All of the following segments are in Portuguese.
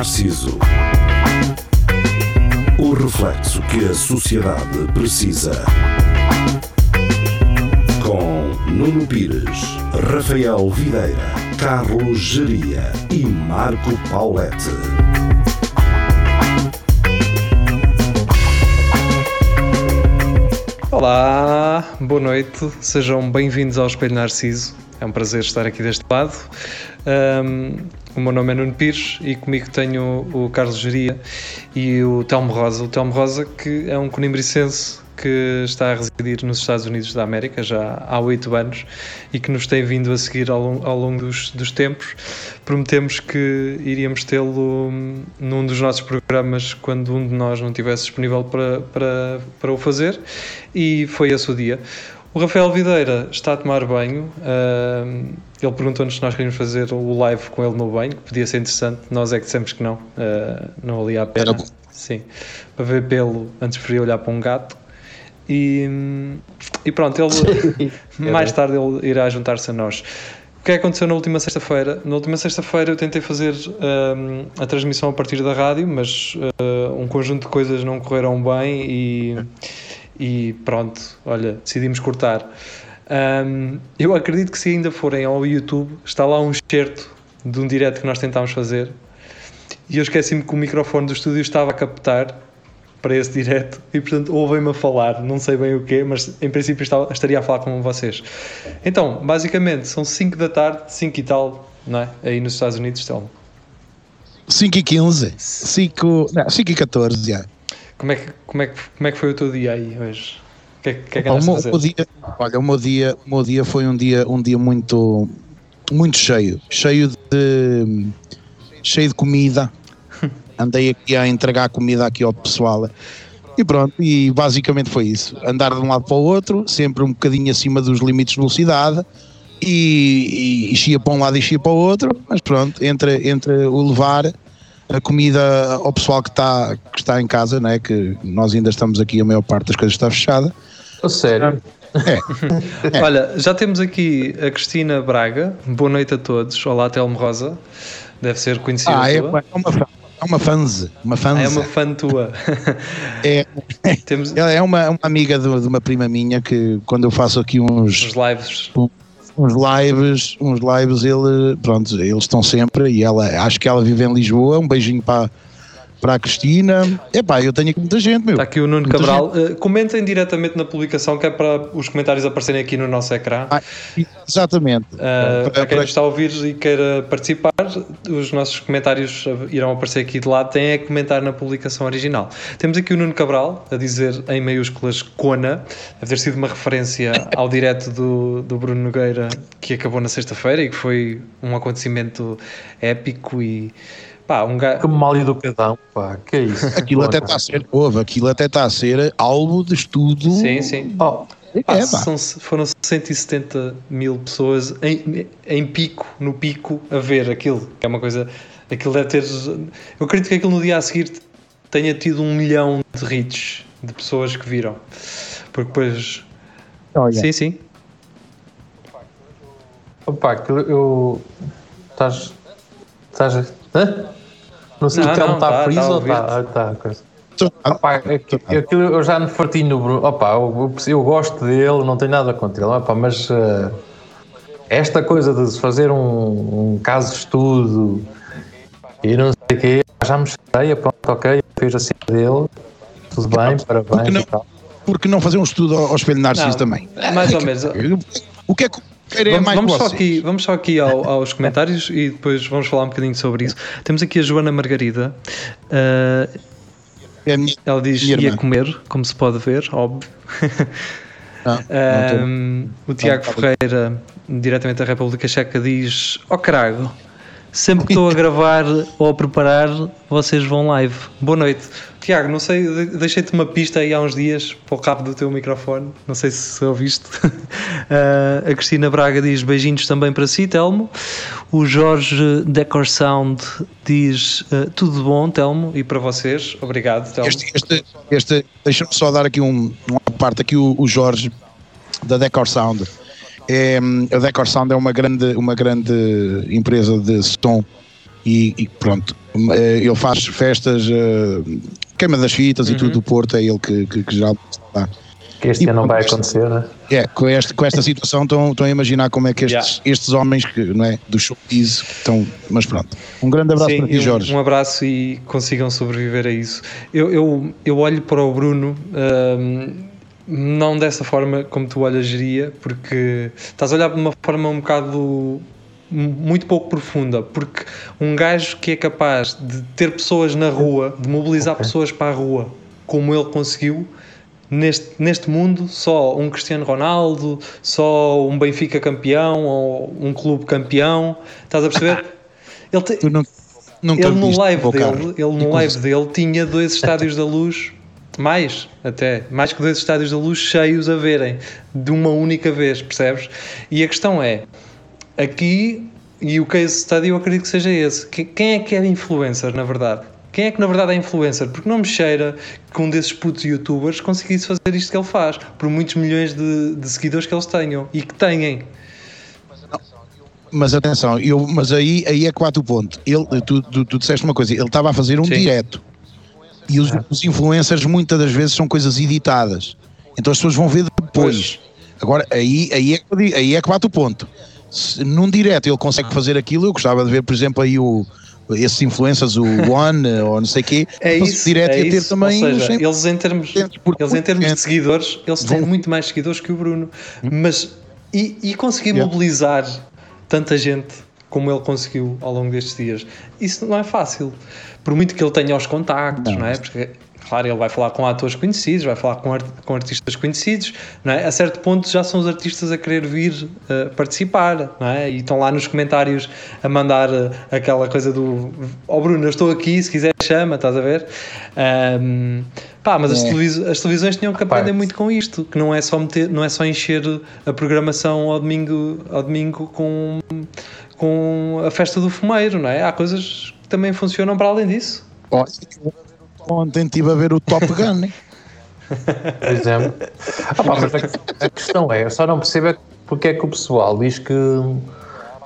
Narciso. O reflexo que a sociedade precisa. Com Nuno Pires, Rafael Videira, Carlos Geria e Marco Paulette. Olá, boa noite, sejam bem-vindos ao Espelho Narciso. É um prazer estar aqui deste lado. Um, o meu nome é Nuno Pires e comigo tenho o Carlos Geria e o Telmo Rosa. O Telmo Rosa, que é um conimbricense que está a residir nos Estados Unidos da América já há oito anos e que nos tem vindo a seguir ao, longo, ao longo dos, dos, tempos. Prometemos que iríamos tê-lo num dos nossos programas quando um de nós não estivesse disponível para, para, para o fazer e foi esse o dia. O Rafael Videira está a tomar banho. Uh, ele perguntou-nos se nós queríamos fazer o live com ele no banho, que podia ser interessante. Nós é que dissemos que não, uh, não valia a pena. Sim, para ver pelo antes preferia olhar para um gato. E, e pronto, ele mais tarde ele irá juntar-se a nós. O que é que aconteceu na última sexta-feira? Na última sexta-feira eu tentei fazer um, a transmissão a partir da rádio, mas uh, um conjunto de coisas não correram bem e, e pronto, olha, decidimos cortar. Um, eu acredito que se ainda forem ao YouTube, está lá um excerto de um direto que nós tentámos fazer e eu esqueci-me que o microfone do estúdio estava a captar para esse direto e portanto ouvem-me a falar, não sei bem o quê, mas em princípio estava, estaria a falar com vocês. Então, basicamente, são 5 da tarde, 5 e tal, não é? Aí nos Estados Unidos estão. 5 e 15, 5, não, 5 e 14, já. Como é, que, como, é que, como é que foi o teu dia aí hoje? O que é que, é que o, meu, o dia, Olha, o meu dia, o meu dia foi um dia, um dia muito, muito cheio, cheio de, cheio de comida, andei aqui a entregar comida aqui ao pessoal. E pronto, e basicamente foi isso. Andar de um lado para o outro, sempre um bocadinho acima dos limites de velocidade, e, e enchia para um lado e enchia para o outro, mas pronto, entre, entre o levar a comida ao pessoal que está, que está em casa, né, que nós ainda estamos aqui, a maior parte das coisas está fechada. A sério? É. é. Olha, já temos aqui a Cristina Braga. Boa noite a todos. Olá, Telmo Rosa. Deve ser conhecida. Ah, é, uma, é uma é uma fãs, uma fãs. Ah, é uma fã tua. é, Temos... Ela é uma, uma amiga de, de, uma prima minha que quando eu faço aqui uns, uns lives, uns lives, uns lives, ele, pronto, eles estão sempre e ela, acho que ela vive em Lisboa. Um beijinho para para a Cristina. Epá, eu tenho aqui muita gente, meu. Está aqui o Nuno muita Cabral. Uh, comentem diretamente na publicação, que é para os comentários aparecerem aqui no nosso ecrã. Ah, exatamente. Uh, para, para, quem para... está a ouvir e queira participar, os nossos comentários irão aparecer aqui de lado. Tem é que comentar na publicação original. Temos aqui o Nuno Cabral a dizer em maiúsculas Cona, deve ter sido uma referência ao direto do, do Bruno Nogueira que acabou na sexta-feira e que foi um acontecimento épico e Pá, um gajo... Que mal educadão, pá, que é isso? Aquilo até está a ser, ouve, aquilo até está a ser alvo de estudo. Sim, sim. Oh, pá, é, são, foram 170 mil pessoas em, em pico, no pico, a ver aquilo, que é uma coisa, aquilo deve ter, eu acredito que aquilo no dia a seguir tenha tido um milhão de hits de pessoas que viram, porque depois, oh, yeah. sim, sim. Opa, aquilo eu, estás, estás, hã? Não sei se o Telmo está preso tá, ou está. Tá, coisa. Opa, aquilo eu já me fartinho no Bruno. Opa, eu, eu, gosto dele, não tenho nada contra ele, opa, mas uh, esta coisa de fazer um, um, caso de estudo e não sei o quê, já me chateia, pronto, ok, fez assim dele, tudo bem, parabéns não, e tal. Porque não fazer um estudo ao espelho Narciso também? Mais ou menos. O que é que Vamos, vamos, só aqui, vamos só aqui ao, aos comentários e depois vamos falar um bocadinho sobre isso. Temos aqui a Joana Margarida. Uh, é minha, ela diz ia comer, como se pode ver, óbvio. Ah, um, o Tiago Ferreira, diretamente da República Checa, diz: Ó oh, carago, sempre que estou a gravar ou a preparar, vocês vão live. Boa noite. Tiago, não sei, deixei-te uma pista aí há uns dias para o cabo do teu microfone, não sei se ouviste. Uh, a Cristina Braga diz beijinhos também para si, Telmo. O Jorge Decor Sound diz uh, tudo bom, Telmo, e para vocês. Obrigado, Telmo. Este, este, este deixa-me só dar aqui um, uma parte aqui, o, o Jorge da Decor Sound é, a Decor Sound é uma grande, uma grande empresa de som e, e pronto, eh, ele faz festas, uh, queima das fitas uhum. e tudo do Porto, é ele que, que, que já está. Que este e, ano não vai acontecer, né? É, com, este, com esta situação estão, estão a imaginar como é que estes, yeah. estes homens que, não é, do showbiz estão. Mas pronto. Um grande abraço Sim, para ti, Jorge. Um abraço e consigam sobreviver a isso. Eu, eu, eu olho para o Bruno. Um, não dessa forma como tu olhas geria, porque estás a olhar de uma forma um bocado muito pouco profunda, porque um gajo que é capaz de ter pessoas na rua, de mobilizar okay. pessoas para a rua, como ele conseguiu, neste, neste mundo, só um Cristiano Ronaldo, só um Benfica campeão ou um clube campeão, estás a perceber? Ele, te, não, ele no live dele, ele no live dele tinha dois estádios da luz mais até, mais que dois estádios da luz cheios a verem de uma única vez, percebes? E a questão é, aqui, e o case study eu acredito que seja esse, quem é que é influencer na verdade? Quem é que na verdade é influencer? Porque não me cheira que um desses putos youtubers conseguisse fazer isto que ele faz, por muitos milhões de, de seguidores que eles tenham e que tenham. Mas atenção, eu, mas aí, aí é quatro ponto. Ele, tu, tu, tu disseste uma coisa, ele estava a fazer um Sim. direto e os, os, influencers muitas das vezes são coisas editadas. Então as pessoas vão ver depois. Agora, aí, aí, é, aí é que bate o ponto. Se num direto ele consegue fazer aquilo, eu gostava de ver, por exemplo, aí o, esses influencers, o One ou não sei o quê, é isso, direto é ter também. Ou seja, eles em termos, eles em termos de seguidores, eles têm muito mais seguidores que o Bruno. Hum. Mas e, e conseguir yeah. mobilizar tanta gente como ele conseguiu ao longo destes dias, isso não é fácil por muito que ele tenha os contactos, não, não é? Porque, claro, ele vai falar com atores conhecidos, vai falar com, art com artistas conhecidos, não é? A certo ponto já são os artistas a querer vir uh, participar, não é? E estão lá nos comentários a mandar uh, aquela coisa do oh, Bruno, eu estou aqui, se quiser chama, estás a ver? Um, pá, mas é. as, televis as, televisões tinham que aprender muito com isto, que não é só meter, não é só encher a programação ao domingo, ao domingo com, com a festa do fumeiro, não é? Há coisas também funcionam para além disso. Ontem estive a ver o Top Gun, né? Por exemplo. Ah, pá, mas a, a, questão é, eu só não percebo é porque é que o pessoal diz que,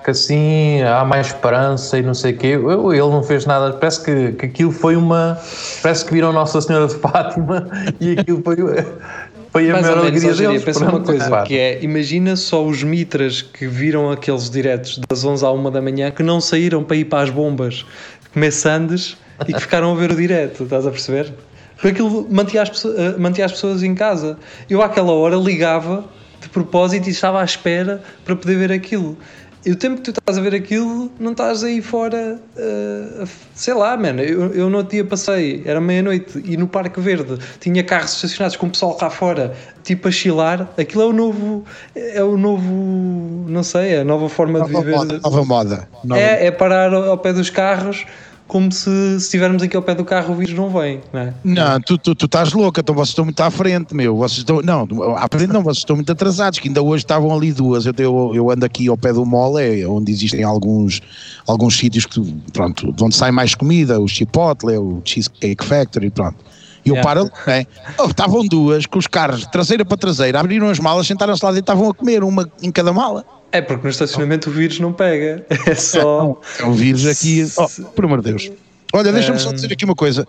que assim há mais esperança e não sei o quê. Eu, ele não fez nada, parece que, que aquilo foi uma. Parece que viram Nossa Senhora de Fátima e aquilo foi. Foi a Mais maior alegria deles. Pensa uma coisa, que é, imagina só os mitras que viram aqueles diretos das 11 à 1 da manhã que não saíram para ir para as bombas comer sandes e que ficaram a ver o direto, estás a perceber? Porque aquilo mantinha as, eh, mantinha as pessoas em casa. Eu àquela hora ligava de propósito e estava à espera para poder ver aquilo. E o tempo que tu estás a ver aquilo, não estás aí fora, uh, sei lá, mano. Eu, eu no outro dia passei, era meia-noite, e no Parque Verde tinha carros estacionados com o pessoal cá fora, tipo a chilar. Aquilo é o novo, é o novo, não sei, é a nova forma nova de viver. Moda, nova moda. Nova. É, é parar ao, ao pé dos carros como se, estivermos aqui ao pé do carro o vírus não vem, não é? Não, tu, tu, tu estás louca, então vocês estão muito à frente, meu. Vocês estão, não, à frente não, vocês estão muito atrasados, que ainda hoje estavam ali duas. Eu, eu, eu ando aqui ao pé do mole, é onde existem alguns, alguns sítios que, pronto, onde sai mais comida, o Chipotle, o Cheesecake Factory, pronto. E eu yeah. paro, né? Oh, estavam duas com os carros traseira para traseira, abriram as malas, sentaram-se lá e estavam a comer, uma em cada mala. É porque no estacionamento o vírus não pega. É só. É, o vírus aqui. Oh, por amor de Deus. Olha, deixa-me só dizer aqui uma coisa.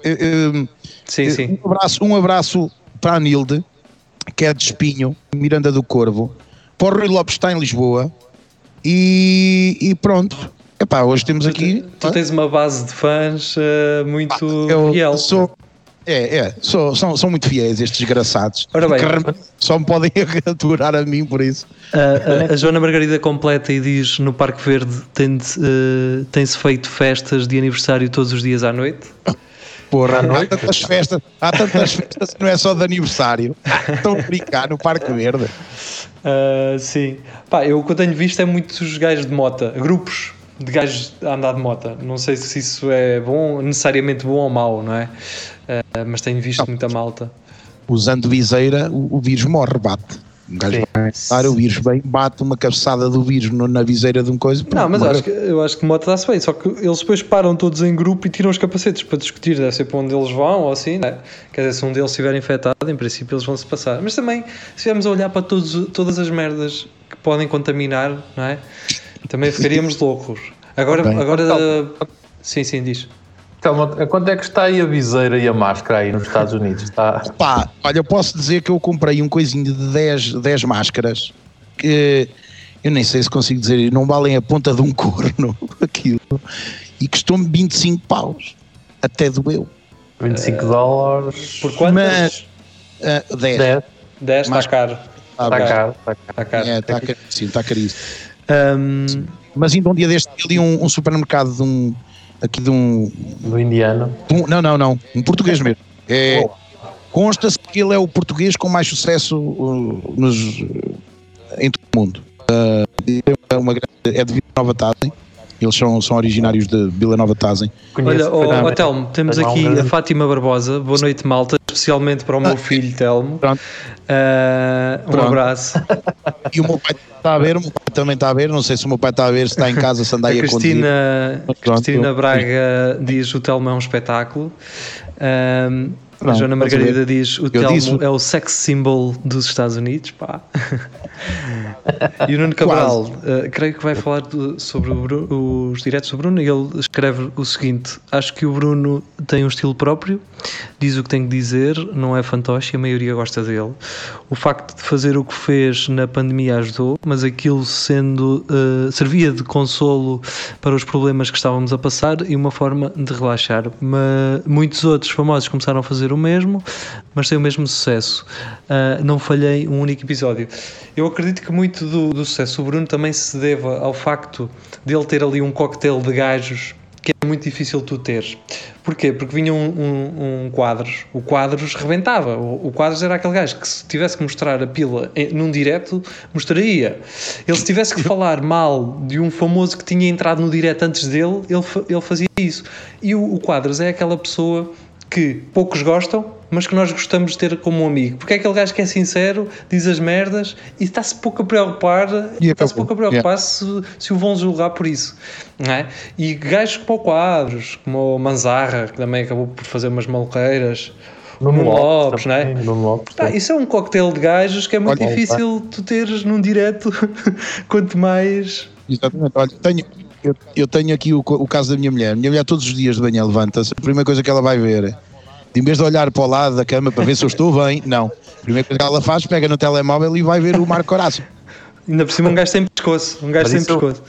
sim, sim. Um abraço, um abraço para a Nilde, que é de Espinho, Miranda do Corvo. Para o Rui Lopes está em Lisboa. E, e pronto. Epá, hoje temos aqui. Tu, tu tens uma base de fãs uh, muito ah, eu fiel. Sou, é, é, sou, são, são muito fiéis estes desgraçados. Ora bem, só me podem aturar a mim por isso. A, a, a Joana Margarida completa e diz: no Parque Verde tem-se uh, tem feito festas de aniversário todos os dias à noite. Porra, há tantas festas, há tantas festas que não é só de aniversário. Estão a brincar no Parque Verde. Uh, sim, pá, eu o que eu tenho visto é muitos gajos de mota, grupos de gajos a andar de mota. Não sei se isso é bom, necessariamente bom ou mau, não é? Uh, mas tenho visto não. muita malta. Usando viseira, o, o vírus morre, bate. Um gajo vai o vírus bem, bate uma cabeçada do vírus no, na viseira de um coisa. Não, mas acho que, eu acho que moto dá-se bem, só que eles depois param todos em grupo e tiram os capacetes para discutir, deve ser para onde eles vão ou assim, né? quer dizer, se um deles estiver infectado, em princípio eles vão se passar. Mas também, se estivermos a olhar para todos, todas as merdas que podem contaminar, não é? Também ficaríamos loucos. Agora, agora Sim, sim, diz. Então, quanto é que está aí a viseira e a máscara aí nos Estados Unidos? Está... Pá, olha, eu posso dizer que eu comprei um coisinho de 10, 10 máscaras que eu nem sei se consigo dizer, não valem a ponta de um corno aquilo e custou-me 25 paus. Até doeu. 25 uh, dólares. Por quantas? Mas, uh, 10. 10. 10 está caro. Está caro. Está caro. Está caro. É, está caríssimo. Está caríssimo. Um, mas ainda um dia deste ali um, um supermercado de um aqui de um. Do indiano? Um, não, não, não. Um português mesmo. É, oh. Consta-se que ele é o português com mais sucesso uh, nos, em todo o mundo. Uh, é, uma, é de Vila Nova Tazem. Eles são, são originários de Vila Nova Tazem. Olha, oh, oh, Telmo, temos aqui a Fátima Barbosa. Boa noite, malta. Especialmente para o meu ah, filho, Telmo. Pronto. Uh, um Pronto. abraço. E o meu pai está a ver, o meu pai também está a ver. Não sei se o meu pai está a ver, se está em casa, se anda aí a, a Cristina, Cristina Braga diz o Telmo é um espetáculo. Uh, a Joana Margarida diz o Telmo disse... é o sex symbol dos Estados Unidos, pá. e o Nuno Cabral, uh, creio que vai falar de, sobre Bruno, os diretos do Bruno e ele escreve o seguinte: Acho que o Bruno tem um estilo próprio, diz o que tem que dizer, não é fantoche, a maioria gosta dele. O facto de fazer o que fez na pandemia ajudou, mas aquilo sendo uh, servia de consolo para os problemas que estávamos a passar e uma forma de relaxar. Mas muitos outros famosos começaram a fazer o mesmo, mas tem o mesmo sucesso. Uh, não falhei um único episódio. Eu acredito que muito do, do sucesso do Bruno também se deva ao facto de ele ter ali um coquetel de gajos que é muito difícil tu teres. Porquê? Porque vinha um, um, um quadros, o quadros rebentava. O, o, quadros era aquele gajo que se tivesse que mostrar a pila em, num direto, mostraria. Ele se tivesse que falar mal de um famoso que tinha entrado no direto antes dele, ele, ele fazia isso. E o, o quadros é aquela pessoa que poucos gostam, mas que nós gostamos de ter como um amigo. Porque é aquele gajo que é sincero, diz as merdas e está-se pouco a preocupar, está-se pouco a preocupar yeah. se, se o vão julgar por isso. Não é? E gajos como o Quadros, como o Manzarra, que também acabou por fazer umas maluqueiras. Nuno Lopes, não é? Lopes, tá, isso é um coquetel de gajos que é muito Olha, difícil tá. tu teres num direto, quanto mais. Exatamente. Olha, tenho, eu, eu tenho aqui o, o, caso da minha mulher. Minha mulher todos os dias de manhã levanta-se. A primeira coisa que ela vai ver, em vez de olhar para o lado da cama para ver se eu estou bem, não. A primeira coisa que ela faz, pega no telemóvel e vai ver o Marco Horácio. Ainda por cima um gajo sem pescoço. Um gajo sem pescoço.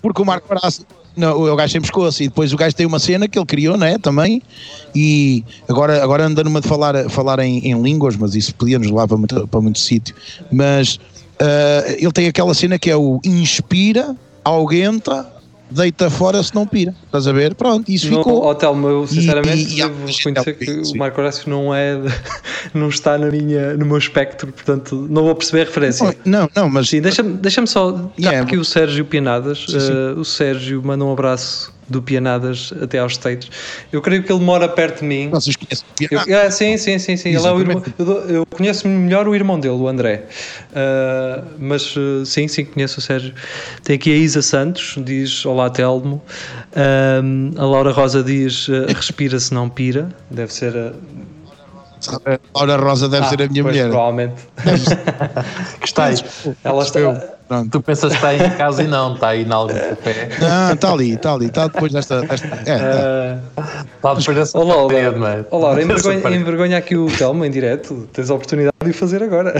Porque o Marco Horácio não, o gajo sem pescoço e depois o gajo tem uma cena que ele criou, né, também e agora, agora anda numa de falar, falar em, em línguas, mas isso podia nos levar para muito, para muito sítio mas uh, ele tem aquela cena que é o inspira, augenta deita fora se não pira. Estás a ver? Pronto, isso ficou. Hotel, eu sinceramente e, e, devo reconhecer que o Marco Horácio não é não está na minha, no meu espectro, portanto não vou perceber a referência. Não, não, mas. Sim, deixa-me deixa só. Yeah, aqui o Sérgio Pianadas. Sim, sim. Uh, o Sérgio manda um abraço do Pianadas até aos States. Eu creio que ele mora perto de mim. Vocês conhecem? Eu, ah, sim, sim, sim. sim. Ele é o irmão, eu, eu conheço melhor o irmão dele, o André. Uh, mas uh, sim, sim, conheço o Sérgio. Tem aqui a Isa Santos, diz Olá Telmo. Uh, a Laura Rosa diz Respira se não pira. Deve ser a. A Laura Rosa deve ah, ser a minha mulher. Provavelmente. que está aí. Ela está. Pronto. Tu pensas que está aí em casa e não, está aí na algum café. Não, está ali, está ali, está depois desta. desta é, está. está depois desta Olá, Laura, Olá, envergonha, envergonha aqui o Telmo em direto. Tens a oportunidade de o fazer agora.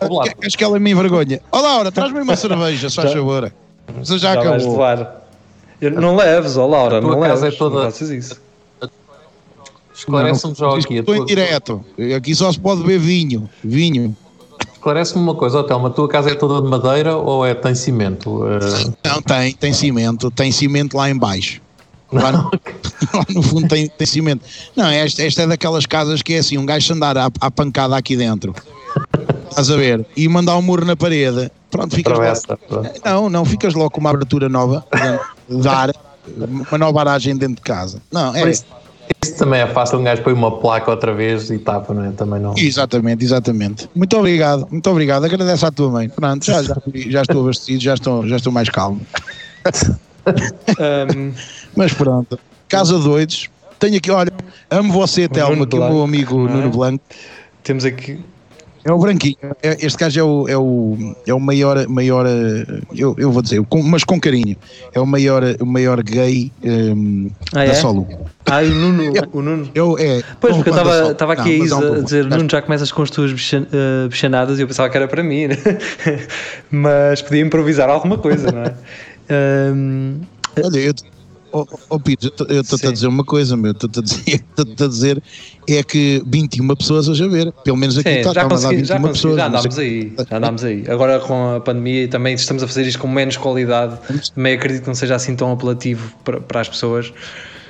Olá. Acho que ela me envergonha. Olá, Laura, traz-me uma cerveja, só favor. Você já, já acabou. Eu, não leves, ó Laura, não leves. É toda... Não faças isso. Esclarece-me já aqui. Estou em direto. Aqui só se pode beber vinho. Vinho. Esclarece-me uma coisa, Hotel, a tua casa é toda de madeira ou é tem cimento? Uh... Não, tem, tem cimento, tem cimento lá em baixo. Lá no, lá no, fundo tem, tem cimento. Não, esta, esta é daquelas casas que é assim, um gajo andar à, à pancada aqui dentro. Estás a ver? E mandar um muro na parede. Pronto, ficas Travessa, logo, Não, não, ficas logo com uma abertura nova, dar uma nova aragem dentro de casa. Não, é. Isso, isso também é fácil, um gajo põe uma placa outra vez e tapa, não é? Também não. Exatamente, exatamente. Muito obrigado, muito obrigado. Agradeço à tua mãe. Pronto, já, já, já estou abastecido, já estou, já estou mais calmo. um... Mas pronto, Casa Doidos. Tenho aqui, olha, amo você, Telmo, aqui o meu amigo é? Nuno Blanco. Temos aqui É o branquinho. É, este gajo é o, é o, é o maior, maior eu, eu vou dizer, mas com carinho, é o maior, o maior gay um, ah, da é? solo. Ah, o Nuno. o Nuno. Eu, é, pois, porque eu estava aqui não, a, um a dizer, Nuno, já começas com as tuas eh, bichanadas e eu pensava que era para mim, né? mas podia improvisar alguma coisa, não é? Um, Olha, eu, Oh, oh Pires, eu estou-te a dizer uma coisa, meu, estou-te a dizer, a dizer é que 21 pessoas hoje a ver, pelo menos aqui Sim, está, já, consegui, já, pessoas, já andámos aí, já andámos aí. Agora com a pandemia também estamos a fazer isto com menos qualidade, também acredito que não seja assim tão apelativo para, para as pessoas.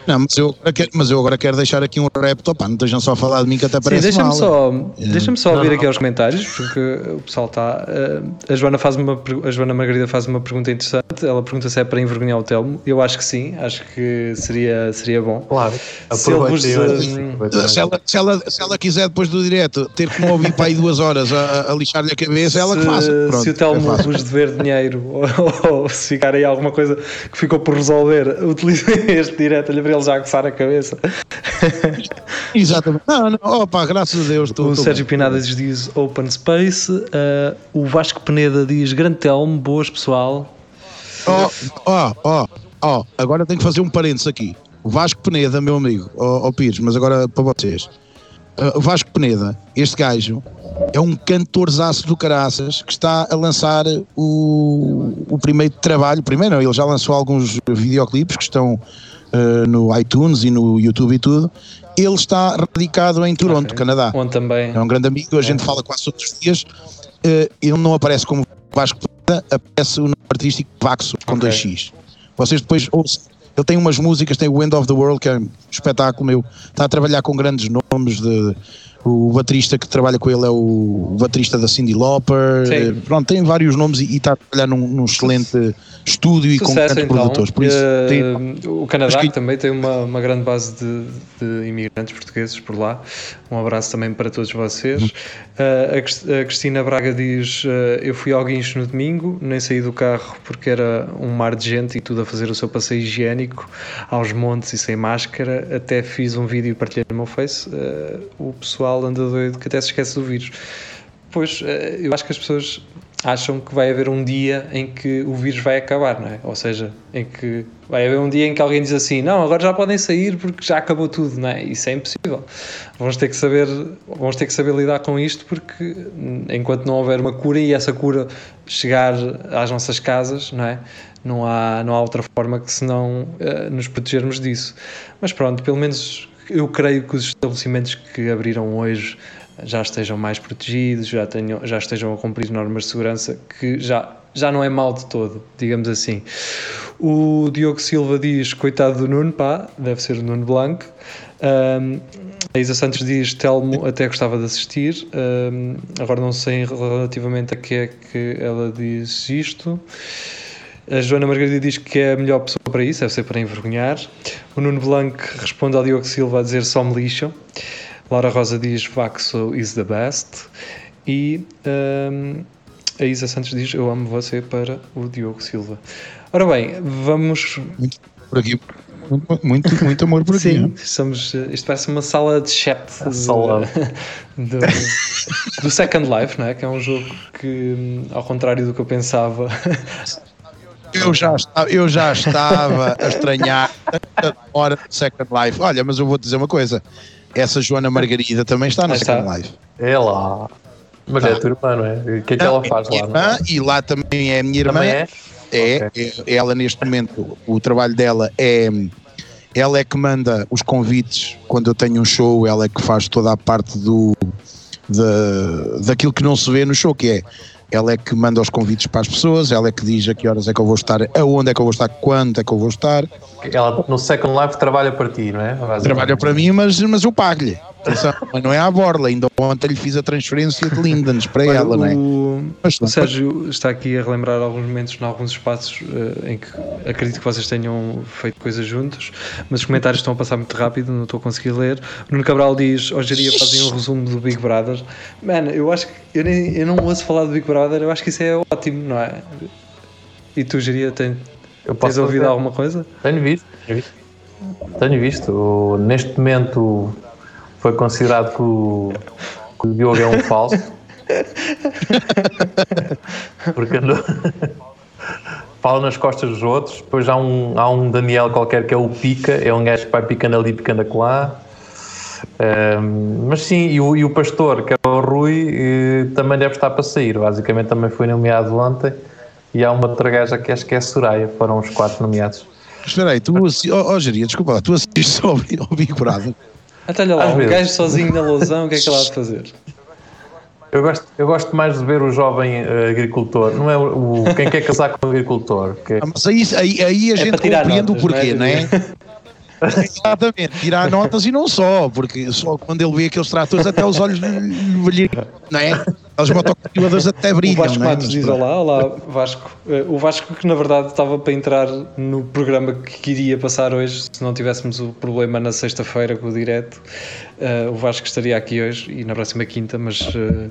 Não, mas eu, quero, mas eu agora quero deixar aqui um repto, pá, não estejam só a falar de mim que até parece Sim, deixa-me só, é. deixa só ouvir aqui aos comentários, porque o pessoal está. Uh, a, Joana faz uma, a Joana Margarida faz uma pergunta interessante. Ela pergunta se é para envergonhar o Telmo. Eu acho que sim, acho que seria, seria bom. Claro, se, ele vos, uh, se, ela, se, ela, se ela quiser depois do direto ter que me ouvir para aí duas horas a, a lixar-lhe a cabeça, ela que faça. Pronto, se o Telmo vos dever dinheiro ou, ou, se ficar aí alguma coisa que ficou por resolver, utilize este direto para ele já coçar a cabeça. Exatamente. Não, não, opa, graças a Deus. Tô, o tô Sérgio bem. Pinadas diz Open Space. Uh, o Vasco Peneda diz Grande Telmo, boas pessoal. Ó, ó, ó, ó, agora tenho que fazer um parênteses aqui. O Vasco Peneda, meu amigo, ó, ó Pires, mas agora para vocês. Uh, Vasco Peneda, este gajo, é um cantorzaço do caraças que está a lançar o, o primeiro trabalho. Primeiro, ele já lançou alguns videoclipes que estão uh, no iTunes e no YouTube e tudo. Ele está radicado em Toronto, okay. Canadá. Onde também. É um grande amigo, a é. gente fala quase todos os dias. Uh, ele não aparece como Vasco aparece o nome artístico Vaxo com okay. 2x. Vocês depois ouçam. Ele tem umas músicas, tem o End of the World, que é um espetáculo meu. Está a trabalhar com grandes nomes de o baterista que trabalha com ele é o baterista da Cindy Lauper. Sim. Pronto, tem vários nomes e, está a trabalhar num, num excelente estúdio e com grandes então. produtores. Por isso, uh, tem, o Canadá que... também tem uma, uma grande base de, de, imigrantes portugueses por lá. Um abraço também para todos vocês. Uh, a, Cristina Braga diz: uh, Eu fui ao guincho no domingo, nem saí do carro porque era um mar de gente e tudo a fazer o seu passeio higiênico aos montes e sem máscara. Até fiz um vídeo e partilhei no meu Face. o pessoal anda doido que até se esquece do vírus. Pois, eu acho que as pessoas acham que vai haver um dia em que o vírus vai acabar, não é? Ou seja, em que vai haver um dia em que alguém diz assim, não, agora já podem sair porque já acabou tudo, não é? Isso é impossível. Vamos ter que saber, vamos ter que saber lidar com isto porque enquanto não houver uma cura e essa cura chegar às nossas casas, não é? Não há, não há outra forma que senão uh, nos protegermos disso. Mas pronto, pelo menos eu creio que os estabelecimentos que abriram hoje já estejam mais protegidos, já, tenham, já estejam a cumprir normas de segurança, que já, já não é mal de todo, digamos assim. O Diogo Silva diz: coitado do Nuno, pá, deve ser o Nuno Blanco. Um, a Isa Santos diz: Telmo até gostava de assistir. Um, agora não sei relativamente a que é que ela diz isto. A Joana Margarida diz que é a melhor pessoa para isso, deve ser para envergonhar. O Nuno Blanco responde ao Diogo Silva a dizer só me lixam. Laura Rosa diz Vaxo is the best. E um, a Isa Santos diz Eu amo você para o Diogo Silva. Ora bem, vamos. Muito por aqui. Muito, muito, muito amor por aqui. Sim, somos, isto parece uma sala de chat sala. Do, do, Second Life, não é? que é um jogo que, ao contrário do que eu pensava. Eu já, estava, eu já estava a estranhar a hora do Second Life. Olha, mas eu vou dizer uma coisa: essa Joana Margarida também está na tá. Life. É lá. Mas tá. é a tua irmã, não é? O que é que não, ela faz é lá? Irmã, é? E lá também é a minha irmã. É? É, okay. é, ela neste momento, o trabalho dela é. Ela é que manda os convites quando eu tenho um show, ela é que faz toda a parte do. De, daquilo que não se vê no show, que é ela é que manda os convites para as pessoas, ela é que diz a que horas é que eu vou estar, aonde é que eu vou estar, quando é que eu vou estar. Ela no Second Life trabalha para ti, não é? Trabalha para mim, mas, mas eu pago-lhe. Mas não é à borla, ainda ontem lhe fiz a transferência de Lindens para Olha, ela, não é? Mas, o Sérgio está aqui a relembrar alguns momentos em alguns espaços uh, em que acredito que vocês tenham feito coisas juntos, mas os comentários estão a passar muito rápido, não estou a conseguir ler. O Nuno Cabral diz: hoje iria fazer um resumo do Big Brother. Mano, eu acho que eu, nem, eu não ouço falar do Big Brother, eu acho que isso é ótimo, não é? E tu, Geria, tem, tens ouvido fazer? alguma coisa? Tenho visto, tenho visto. Tenho visto. Neste momento foi considerado que o, que o Diogo é um falso. Porque andou. Fala nas costas dos outros. Depois há um, há um Daniel qualquer que é o Pica, é um gajo que vai picando ali, picando acolá. Um, mas sim, e o, e o pastor, que é o Rui, e, também deve estar para sair. Basicamente também foi nomeado ontem. E há uma outra gaja que acho que é a Soraya. Foram os quatro nomeados. Espera aí, tu, oh, Geria, desculpa tu assistes ao, ao Big Brother? Até olha lá, Às um vezes. gajo sozinho na lousão, o que é que ele há de fazer? Eu gosto, eu gosto mais de ver o jovem uh, agricultor, não é o, o, quem quer casar com o agricultor. Que... Ah, mas aí, aí, aí a é gente compreende o porquê, não é? Não é? Exatamente, tirar notas e não só, porque só quando ele vê aqueles tratores até os olhos lhe não é? Os motocultivadores até brilham. O Vasco não é? Matos diz olá, olá Vasco. Eh, o Vasco que na verdade estava para entrar no programa que iria passar hoje, se não tivéssemos o problema na sexta-feira com o direto, uh, o Vasco estaria aqui hoje e na próxima quinta, mas, uh,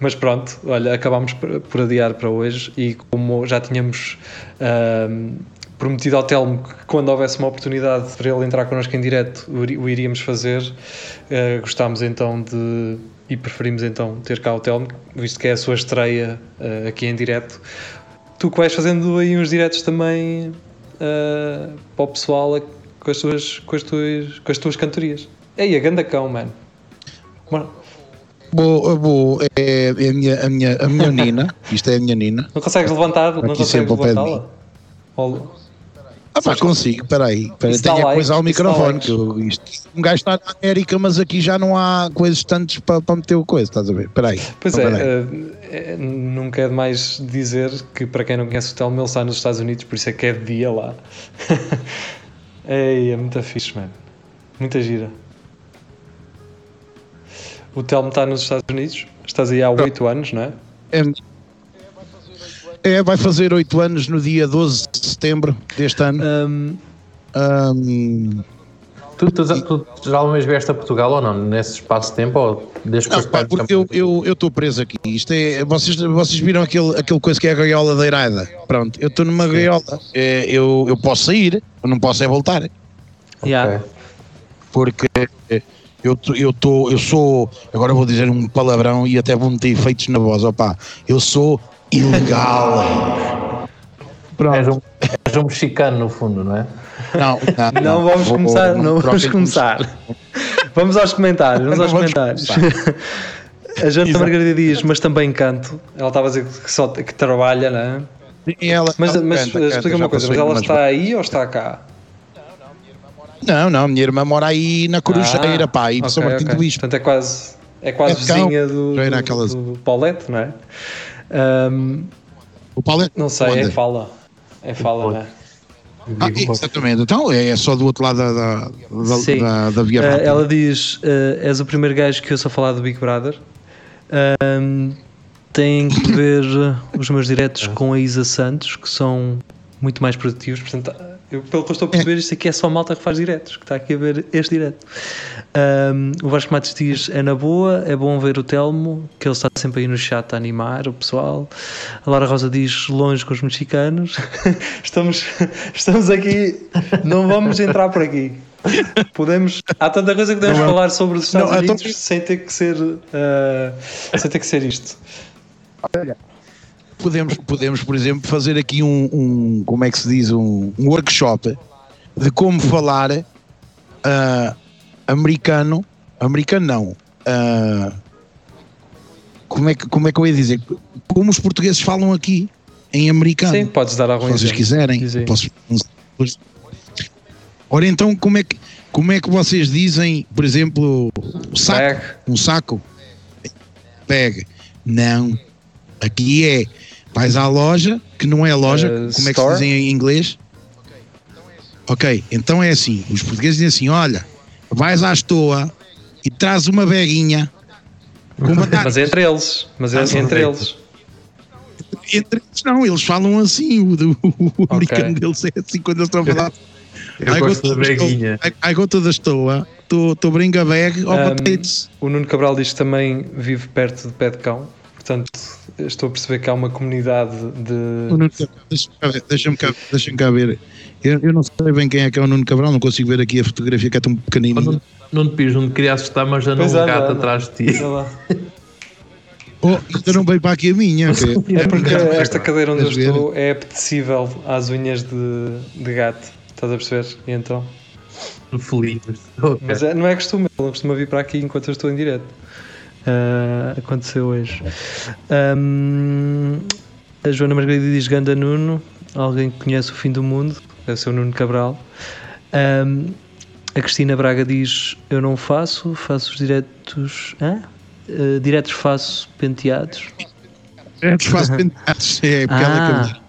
mas pronto, olha, acabámos por adiar para hoje e como já tínhamos. Uh, prometido ao Telmo que quando houvesse uma oportunidade para ele entrar connosco em direto o iríamos fazer. Uh, gostámos então de e preferimos então ter cá o Telmo, visto que é a sua estreia uh, aqui em direto. Tu que vais fazendo aí uns diretos também uh, para o pessoal com as tuas, com as tuas, com as tuas cantorias. Ei, a ganda cão, mano. Boa, boa, é, é a minha, a minha, a minha Nina. Isto é a minha Nina. Não consegues levantar? Aqui não consegues levantá-la? Ah pá, consigo, espera aí. Tenho a coisa ao microfone. Que eu, isto, um gajo está na América, mas aqui já não há coisas tantas para, para meter o coisa, estás a ver? Espera aí. Pois é, uh, é, nunca é demais dizer que para quem não conhece o Telmo, ele está nos Estados Unidos, por isso é que é de dia lá. Ei, é muito fixe, mano. Muita gira. O Telmo está nos Estados Unidos, estás aí há oito anos, não é? É é, vai fazer 8 anos no dia 12 de setembro deste ano. Um, um, tu, tu, tu, já alguma vez vieste a Portugal ou não? Nesse espaço de tempo? Ou desde não, pá, porque eu estou preso aqui. Isto é, vocês, vocês viram aquele, aquele coisa que é a gaiola da Iraida? Pronto, eu estou numa Sim. gaiola. É, eu, eu posso sair, eu não posso é voltar. Yeah. Porque eu, eu, tô, eu sou, agora vou dizer um palavrão e até vou meter efeitos na voz, opá, eu sou ilegal. Pronto. És um, és um mexicano no fundo, não é? Não, não, não vamos vou, começar. Vou, não vamos começar. Vamos aos comentários. Vamos aos comentários. A Janta Margarida diz, mas também canto. Ela estava a dizer que, só, que trabalha, não é? Sim, ela, mas ela mas canta, explica canta, uma coisa, mas ela está aí ou está cá? Não, não, minha irmã mora aí na Corujeira, ah, pá, aí okay, São Martinho okay. do Bispo. Portanto é quase, é quase é vizinha do, do, do Paulette, não é? Um, o Paulo é Não sei, é fala. É fala, né? Ah, exatamente, então é, é só do outro lado da, da, da, da via. Uh, ela diz: uh, És o primeiro gajo que eu sou falar do Big Brother. Um, tem que ver os meus diretos com a Isa Santos, que são muito mais produtivos. Portanto, eu, pelo que eu estou a perceber, isto aqui é só malta que faz diretos, que está aqui a ver este direto. Um, o Vasco Matos diz: é na boa, é bom ver o Telmo, que ele está sempre aí no chat a animar o pessoal. A Laura Rosa diz: longe com os mexicanos. estamos, estamos aqui, não vamos entrar por aqui. Podemos, há tanta coisa que podemos não, falar sobre os Estados não, Unidos tô... sem ter que ser uh, sem ter que ser isto. Olha, podemos, podemos, por exemplo, fazer aqui um, um como é que se diz, um, um workshop de como falar uh, americano, americano não, uh, como, é que, como é que eu ia dizer, como os portugueses falam aqui em americano. Sim, podes dar algum Se vocês quiserem, posso, Ora então, como é que como é que vocês dizem, por exemplo, saco, Bag. um saco? Bag. Não. Aqui é Vais à loja, que não é loja, uh, como é que se diz em inglês? Ok, então é assim: os portugueses dizem assim: olha, vais à estoa e traz uma beguinha com batata. mas entre eles, mas é ah, entre eles. Entre eles não, eles falam assim, o, o, o okay. americano deles é assim quando eles estão a falar. Eu I gosto da beguinha. I, I go to the store, to, bring a bag of um, potatoes. O Nuno Cabral diz que também vive perto de pé de cão. Portanto, estou a perceber que há uma comunidade de. Deixa-me cá, deixa cá ver. Eu, eu, não sei bem quem é que é o Nuno Cabral, não consigo ver aqui a fotografia que é tão pequenino. Não, não te piso, não te queria assustar, mas já não um gato atrás de ti. Oh, ainda não veio para aqui a minha. Que... É porque esta cadeira onde eu estou é apetecível às unhas de, de gato. Estás a perceber? E então. Feliz. Okay. Mas é, não é costume, ele não costuma vir para aqui enquanto eu estou em direto. Uh, aconteceu hoje. Um, a Joana Margarida diz Ganda Nuno, alguém que conhece o fim do mundo, é o seu Nuno Cabral. Um, a Cristina Braga diz: Eu não faço, faço os diretos. Hã? Uh, diretos faço penteados. Diretos faço penteados, é, porque ah,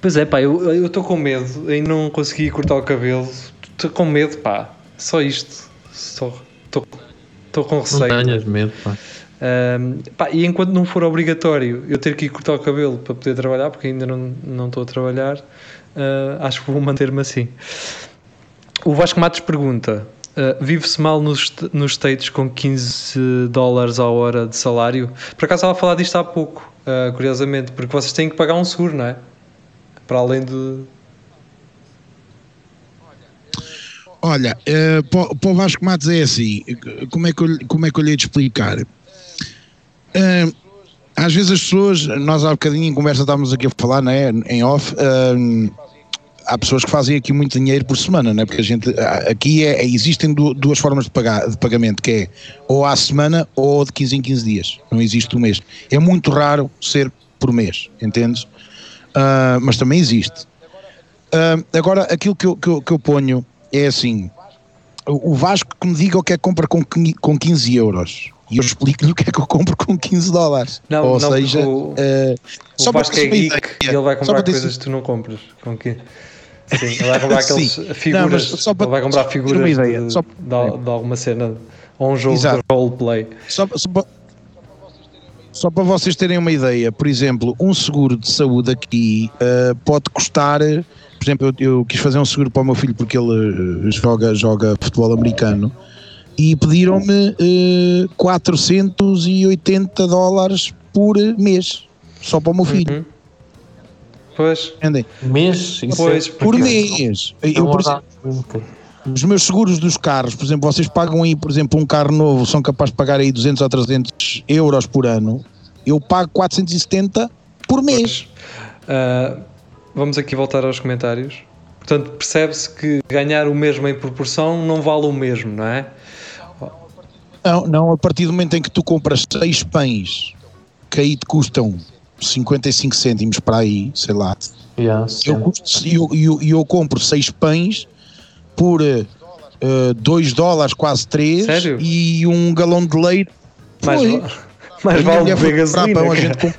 Pois é, pá, eu estou com medo em não conseguir cortar o cabelo. Estou com medo, pá, só isto. Estou com receio. Não tenhas medo, pá. Um, pá, e enquanto não for obrigatório eu ter que ir cortar o cabelo para poder trabalhar, porque ainda não, não estou a trabalhar, uh, acho que vou manter-me assim. O Vasco Matos pergunta: uh, vive-se mal nos, nos States com 15 dólares a hora de salário? Por acaso estava a falar disto há pouco, uh, curiosamente, porque vocês têm que pagar um seguro, não é? Para além de. Olha, uh, para, para o Vasco Matos é assim: como é que eu, como é que eu lhe ia te explicar? Uh, às vezes as pessoas, nós há bocadinho em conversa estávamos aqui a falar, né, em off, uh, há pessoas que fazem aqui muito dinheiro por semana, né? porque a gente aqui é, existem duas formas de, pagar, de pagamento, que é ou à semana ou de 15 em 15 dias, não existe um mês. É muito raro ser por mês, entendes? Uh, mas também existe. Uh, agora, aquilo que eu, que eu, que, eu, ponho é assim: o Vasco que me diga o que é que compra com, com 15 euros. E eu explico-lhe o que é que eu compro com 15 dólares. Não, Ou não, seja, o, uh, o só Vasco é geek e ele vai comprar coisas que tu não compras. Com que? Sim, ele vai comprar aqueles figuras. Não, só para, ele vai comprar figuras ideia, de, só, de, de, alguma cena ou um jogo Exato. de roleplay. Só, só, para, só para vocês terem uma ideia, por exemplo, um seguro de saúde aqui uh, pode custar. Por exemplo, eu, eu, quis fazer um seguro para o meu filho porque ele uh, joga, joga futebol americano e pediram-me uh, 480 dólares por mês só para o meu filho. Uhum. Pois. Entendem? Mês? Pois, por mês. Eu, por exemplo, os meus seguros dos carros, por exemplo, vocês pagam aí, por exemplo, um carro novo, são capazes de pagar aí 200 ou 300 euros por ano. Eu pago 470 por mês. Uh, vamos aqui voltar aos comentários. Portanto, percebe-se que ganhar o mesmo em proporção não vale o mesmo, não é? Não, não, a partir do momento em que tu compras 6 pães que aí te custam 55 cêntimos para aí, sei lá. Yeah, eu, eu, eu, eu, compro 6 pães por 2 uh, dólares, quase 3 Sério? e um galão de leite. Mais, foi. vale beber gasolina. Pão, a gente comp...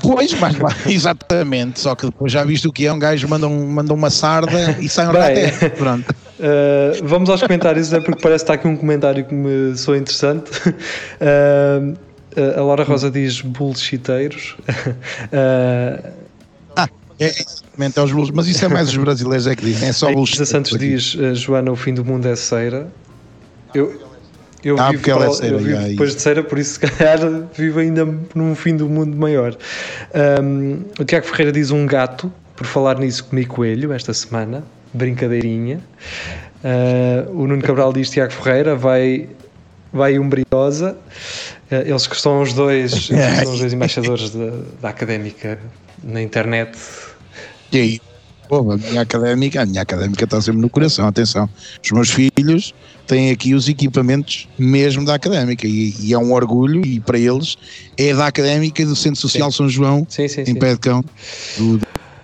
Pois, mas exatamente. Só que depois já viste o que é, um gajo manda, um, manda uma sarda e sai um até. Pronto. Uh, vamos aos comentários, é porque parece que está aqui um comentário que me soa interessante. Uh, a Laura Rosa diz bullshiteiros. uh, ah, é, exatamente, é os bulls, mas isso é mais os brasileiros é que dizem, é só bullshit. Santos diz, Joana, o fim do mundo é ceira. Eu, eu ah, vivo, ela é ceira, eu vivo depois de ceira, por isso se calhar vivo ainda num fim do mundo maior. Um, o Tiago Ferreira diz um gato, por falar nisso comi coelho esta semana, brincadeirinha. Uh, o Nuno Cabral diz Tiago Ferreira, vai, vai umbriosa. Uh, eles que são os dois, são os dois embaixadores da, da académica na internet. E aí? Pô, a minha académica, a minha académica está sempre no coração, atenção. Os meus filhos têm aqui os equipamentos mesmo da académica e, e é um orgulho e para eles é da académica e do Centro Social sim. São João sim, sim, em Pé de Cão do,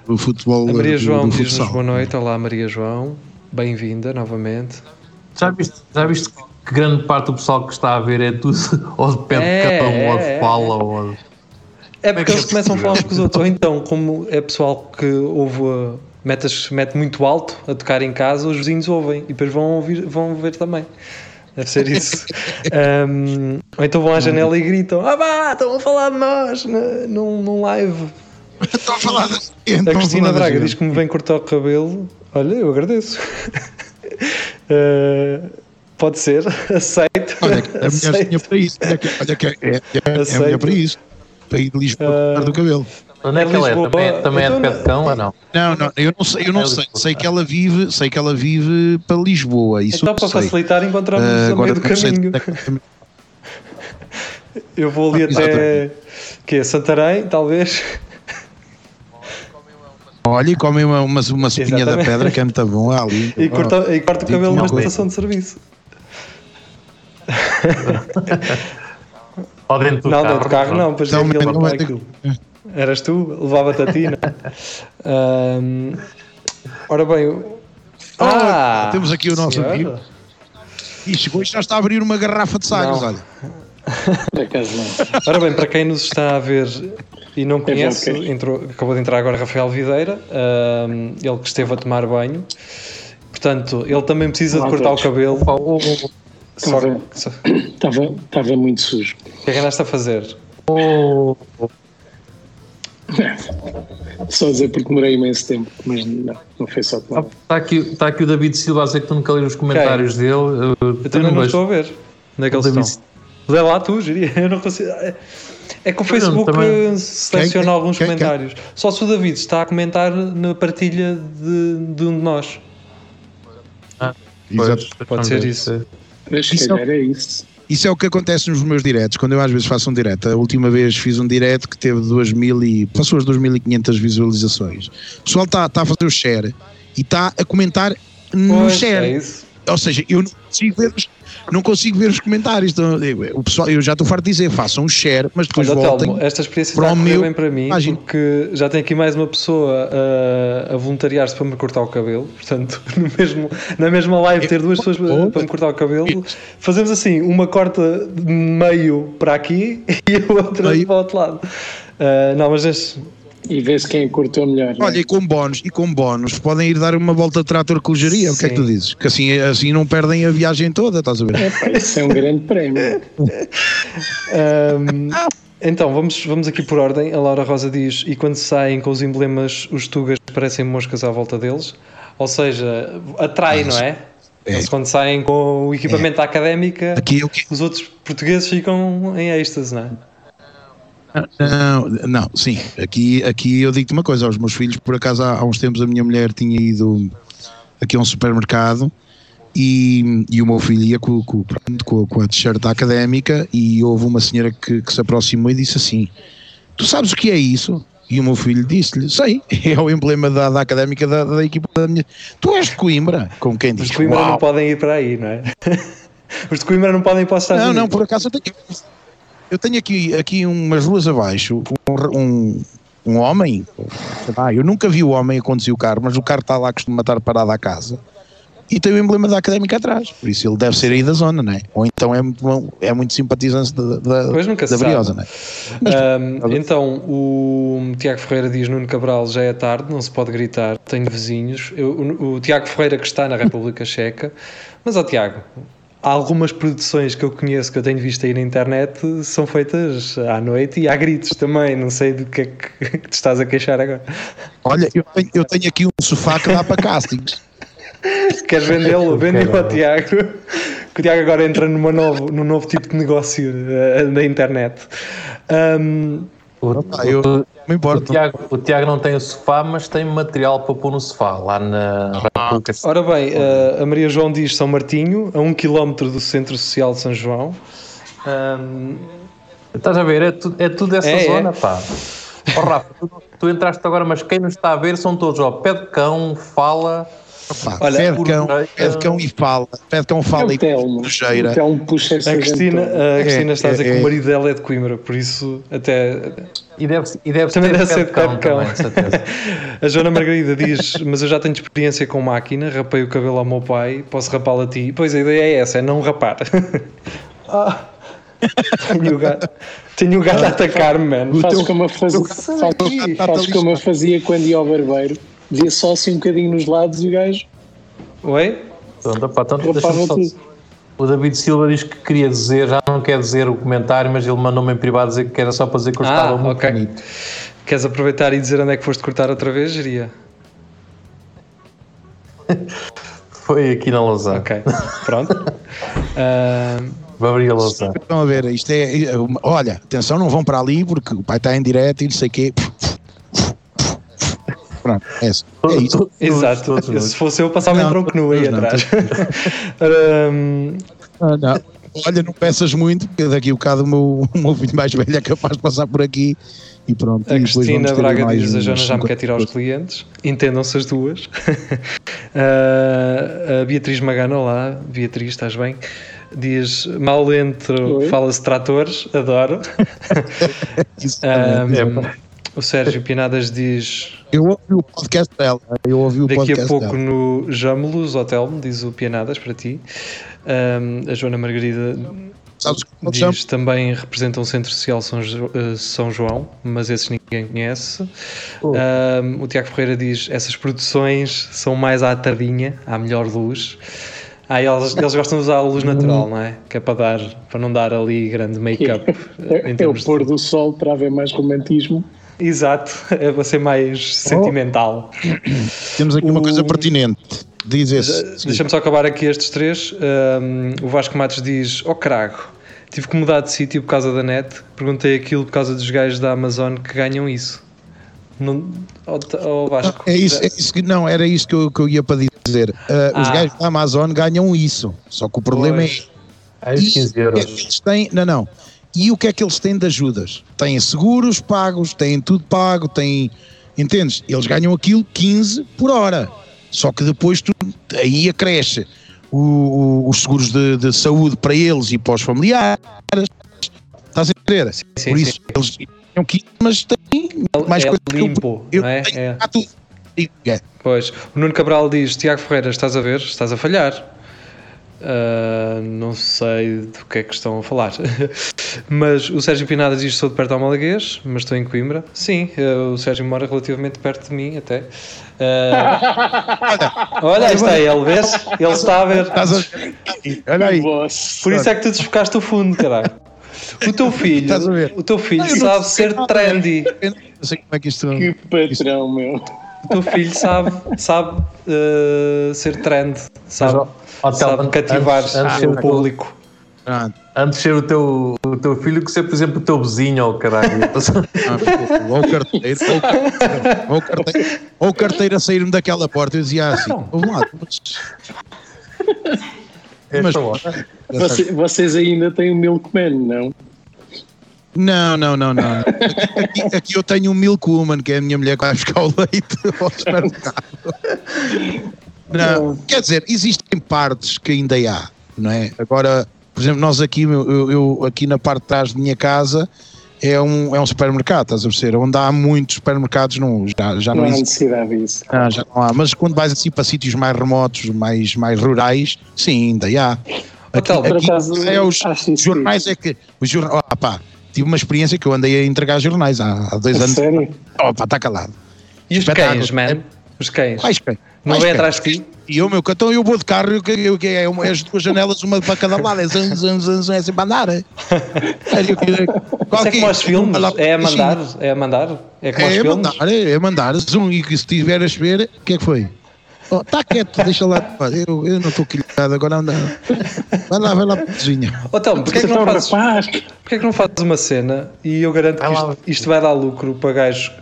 do futebol. A Maria João diz-nos boa noite, olá Maria João, bem-vinda novamente. Já viste, já viste que grande parte do pessoal que está a ver é tudo ou de pé de é, cão, é, ou de é. fala, ou de... É porque eles começam a falar uns com os outros, ou então, como é pessoal que ouve metas, mete muito alto a tocar em casa, os vizinhos ouvem e depois vão, ouvir, vão ver também. Deve ser isso. um, ou então vão à janela e gritam: Ah, vá, estão a falar de nós num, num live. Estão a falar de A Cristina Braga diz que me vem cortar o cabelo. Olha, eu agradeço. uh, pode ser, aceito. Olha, a mulher tinha para isso. Olha que, olha que é, é, é, é a mulher para isso. Para ir de Lisboa uh, do cabelo. Onde é que ela é? Também, também é de então, Petcão ou não? Não, não, eu não sei, eu não é sei. Sei que ela vive, sei que ela vive para Lisboa. Isso então para sei. facilitar encontramos uh, a meio do caminho. Eu vou ali até que é Santarém, talvez. Olha, e comem uma, uma, uma sopinha da pedra que é muito bom ali. E corta, e corta o cabelo na estação de serviço. Ou dentro do não, carro. dentro do carro não, pois então, é aquilo, Eras tu, levava-te a ti, um, Ora bem, oh, ah, temos aqui o nosso amigo. E chegou e já está a abrir uma garrafa de sagres, olha. Ora bem, para quem nos está a ver e não conhece, entrou, acabou de entrar agora Rafael Videira, um, ele que esteve a tomar banho. Portanto, ele também precisa de cortar o cabelo. Estava, estava, estava muito sujo. O que é que andaste a fazer? Oh. Só dizer porque demorei imenso tempo, mas não, não foi só tomar. Está aqui, está aqui o David Silva a dizer que tu nunca lês os comentários okay. dele. Eu, eu também não estou a ver. Onde é que eles estão? Lê lá tu, diria. Eu não consigo. É que o Facebook também... seleciona quem, alguns quem, comentários. Quem? Só se o David está a comentar na partilha de, de um de nós. Ah, pois, pode ser isso. Mas se calhar é isso. Isso é o que acontece nos meus diretos, quando eu às vezes faço um direto. A última vez fiz um direto que teve 2000 e, passou as 2500 visualizações. O pessoal está tá a fazer o share e está a comentar no pois, share. É Ou seja, eu não consigo ver os, não consigo ver os comentários. Então, o pessoal, eu já estou farto de dizer, façam um share, mas depois Olha, voltem. Telmo, esta experiência está correr bem para mim, imagine. porque já tem aqui mais uma pessoa a, a voluntariar-se para me cortar o cabelo. Portanto, no mesmo, na mesma live, ter duas pessoas para, para me cortar o cabelo, fazemos assim: uma corta meio para aqui e a outra meio. para o outro lado. Uh, não, mas e vê-se quem cortou melhor. É? Olha, né? e com bónus, e com bónus podem ir dar uma volta de trator com geria. O que é que tu dizes? Que assim, assim não perdem a viagem toda, estás a ver? É, isso é um grande prémio. um, então, vamos, vamos aqui por ordem. A Laura Rosa diz: e quando saem com os emblemas, os tugas parecem moscas à volta deles? Ou seja, atrai, não é? É. Eles quando saem com o equipamento é. académica, Aqui, os outros portugueses ficam em êxtase, não é? Não, não, sim. Aqui, aqui eu digo-te uma coisa: aos meus filhos, por acaso, há, há uns tempos a minha mulher tinha ido aqui a um supermercado e, e o meu filho ia com, com, com, com a t-shirt académica e houve uma senhora que, que se aproximou e disse assim: Tu sabes o que é isso? E o meu filho disse-lhe: Sei, é o emblema da, da académica da, da, equipa da minha. Tu és de Coimbra? Como quem diz. Os de Coimbra Uau. não podem ir para aí, não é? Os de Coimbra não podem ir para os Estados Não, Unidos. não, por acaso eu tenho eu tenho aqui, aqui umas ruas abaixo um, um, um homem. Ah, eu nunca vi o homem a conduzir o carro, mas o carro está lá, costuma estar parado à casa. E tem o emblema da académica atrás, por isso ele deve ser aí da zona, não é? Ou então é muito, é muito simpatizante da, da, da Briosa, não é? Mas, um, então, o Tiago Ferreira diz: Nuno Cabral, já é tarde, não se pode gritar, tenho vizinhos. Eu, o, o Tiago Ferreira que está na República Checa, mas ó Tiago, algumas produções que eu conheço, que eu tenho visto aí na internet, são feitas à noite e há gritos também. Não sei do que é que te estás a queixar agora. Olha, eu tenho, eu tenho aqui um sofá que dá para castings. Queres vendê-lo? Vende-o ao Tiago. Que o Tiago agora entra numa novo, num novo tipo de negócio uh, da internet. Um, o, eu, não importa. O Tiago, o Tiago não tem o sofá, mas tem material para pôr no sofá, lá na República. Ora bem, a Maria João diz São Martinho, a um quilómetro do Centro Social de São João. Um... Estás a ver? É, tu, é tudo essa é, é. zona, é. pá. Oh, Rafa, tu, tu, entraste agora, mas quem nos está a ver são todos, ó, pé de cão, fala, Opa, Olha, pede cão, pede cão e fala, pede cão fala e puxeira. puxa a Cristina, a Cristina é, está a dizer é, que o marido dela é de Coimbra, por isso até. E deve, e deve também deve ser de cão. cão. Também, a Joana Margarida diz: Mas eu já tenho experiência com máquina, rapei o cabelo ao meu pai, posso rapá-lo a ti. Pois a ideia é essa, é não rapar. ah. tenho o gato, tenho o gato a atacar-me, mano. Faz como, eu fazia, faz, faz como eu fazia quando ia ao barbeiro via só assim um bocadinho nos lados e o gajo. Oi? Pronto, opa, então, só... O David Silva diz que queria dizer, já não quer dizer o comentário, mas ele mandou-me em privado dizer que era só para dizer que eu estava ah, muito okay. bonito. Queres aproveitar e dizer onde é que foste cortar outra vez, Geria? Foi aqui na Lausanne. Ok, pronto. uh... Vou abrir a Lausanne. Estão a ver, isto é. Olha, atenção, não vão para ali porque o pai está em direto e não sei o quê. Pronto, é, isso. é isso. Exato. Se fosse eu, passava em tronco nu aí atrás. um... ah, não. olha, não peças muito, porque daqui a um bocado o meu, o meu filho mais velho é capaz de passar por aqui e pronto. A Cristina Braga diz: a Joana já me quer tirar os clientes. Entendam-se as duas. uh, a Beatriz Magana, olá, Beatriz, estás bem? Diz: mal entro, fala-se tratores, adoro. um, o Sérgio Pinadas diz. Eu ouvi o podcast dela. Eu ouvi o Daqui a pouco dela. no Jamelos Hotel, diz o Pinadas para ti. Um, a Joana Margarida diz também representa um centro social São, uh, São João, mas esses ninguém conhece. Oh. Um, o Tiago Ferreira diz: essas produções são mais à tardinha, à melhor luz. Ah, eles, eles gostam de usar a luz natural, não é? Que é para, dar, para não dar ali grande make-up. É, é, é o pôr do sol para haver mais romantismo. Exato, é para ser mais oh. sentimental. Temos aqui o... uma coisa pertinente. Diz esse. Deixa-me só acabar aqui estes três. Um, o Vasco Matos diz: Ó oh, crago, tive que mudar de sítio por causa da net. Perguntei aquilo por causa dos gajos da Amazon que ganham isso. Não, oh, oh Vasco. é isso, é isso que, não, era isso que eu, que eu ia para dizer. Uh, ah. Os gajos da Amazon ganham isso. Só que o problema pois. é. Aí 15 euros. É eles têm, não, não. E o que é que eles têm de ajudas? Têm seguros pagos, têm tudo pago, têm. Entendes? Eles ganham aquilo 15 por hora. Só que depois tu, aí acresce o, o, os seguros de, de, saúde para eles e para os familiares. Estás a entender? Sim, sim, por isso sim. eles ganham 15, mas têm mais é coisa limpo, eu, não eu é? é. Tudo. É. Pois, o Nuno Cabral diz: Tiago Ferreira, estás a ver? Estás a falhar. Uh, não sei do que é que estão a falar. mas o Sérgio Pinadas diz: sou de perto ao Malaguês, mas estou em Coimbra. Sim, uh, o Sérgio mora relativamente perto de mim, até. Uh, olha, aí está ele, vês? Ele está a ver. Olha aí. Por isso é que tu desfocaste o fundo, caralho. O teu filho, o teu filho sabe ser trendy. Eu não sei como é que isto. Que patrão, meu. O teu filho sabe, sabe uh, ser trend, sabe, Mas, sabe cativar antes, antes o público. Antes de ser o teu, o teu filho que ser, por exemplo, o teu vizinho, ou oh, caralho. ou o carteiro, ou, carteiro, ou carteiro a sair-me daquela porta, eu dizia assim: vamos lá, mas. mas Você, vocês ainda têm o Milkman, não? Não, não, não, não. Aqui, aqui, eu tenho um Milk Woman, que é a minha mulher que vai buscar o leite ao supermercado. Não, quer dizer, existem partes que ainda há, não é? Agora, por exemplo, nós aqui, eu, eu aqui na parte de trás da minha casa, é um, é um supermercado, estás a perceber? Onde há muitos supermercados, não, já, já não, não há necessidade disso. Ah, já não há. Mas quando vais assim para sítios mais remotos, mais, mais rurais, sim, ainda há. Aqui, Hotel, aqui, acaso, é os jornais é que os jornais, oh, pá, tive uma experiência que eu andei a entregar jornais há, há dois a anos. Sério? Opa, está calado. E os cães, man? Os cães. Quais cães? Não vem atrás de ti? E eu, meu cartão, eu vou de carro, eu, eu, eu, é, uma, as duas janelas, uma para cada lado, é zan, zan, zan, zan, é sempre a andar. É, é como aos filmes, é a mandar, é a mandar, é como é aos filmes. Mandar, é, é mandar, zoom, e se estiver a chover, o que é que foi? Está oh, tá quieto, deixa lá. Eu, eu não estou quilhado, agora anda. Vai lá, vai lá para a cozinha. Oh, então, porquê, que não fazes, porquê que não fazes uma cena e eu garanto que isto, isto vai dar lucro para gajos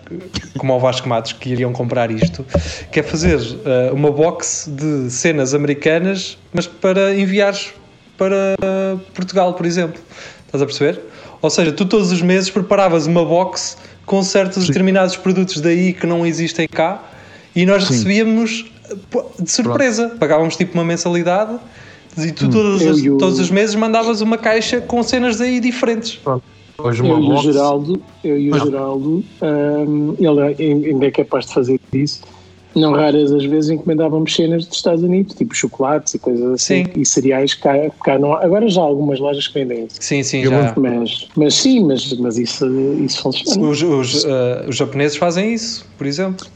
como o Vasco Matos que iriam comprar isto, que é fazer uh, uma box de cenas americanas, mas para enviares para uh, Portugal, por exemplo. Estás a perceber? Ou seja, tu todos os meses preparavas uma box com certos Sim. determinados produtos daí que não existem cá e nós Sim. recebíamos de surpresa. Pronto. Pagávamos tipo uma mensalidade e tu hum. todos, os, todos os meses mandavas uma caixa com cenas aí diferentes. Pronto. Hoje eu, e o Geraldo, eu e o Geraldo, um, ele ainda é capaz de fazer isso. Não raras as vezes encomendávamos cenas dos Estados Unidos, tipo chocolates e coisas assim, sim. e cereais cá, cá não Agora já há algumas lojas que vendem isso. Sim, sim, já. Mas, mas sim, mas, mas isso, isso funciona. Os, os, uh, os japoneses fazem isso, por exemplo.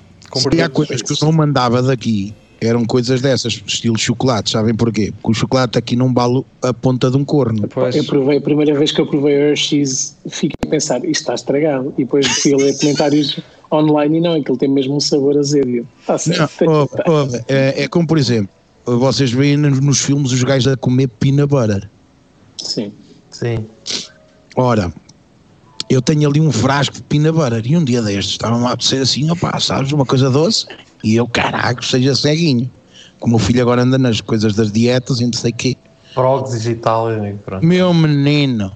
E há coisas que eu não mandava daqui, eram coisas dessas, estilo chocolate, sabem porquê? Porque o chocolate aqui não vale a ponta de um corno. Eu provei, a primeira vez que eu provei Hershey's, fiquei a pensar, isto está estragado. E depois fui a ler comentários online e não, aquilo tem mesmo um sabor azedo. Está certo. Não, oh, oh, é, é como, por exemplo, vocês veem nos filmes os gajos a comer peanut butter. Sim. Sim. Ora, eu tenho ali um frasco de butter e um dia destes estavam lá a ser assim, opá, sabes, uma coisa doce e eu, caraca, seja ceguinho. Como o filho agora anda nas coisas das dietas e não sei o quê. próteses e tal. Meu menino,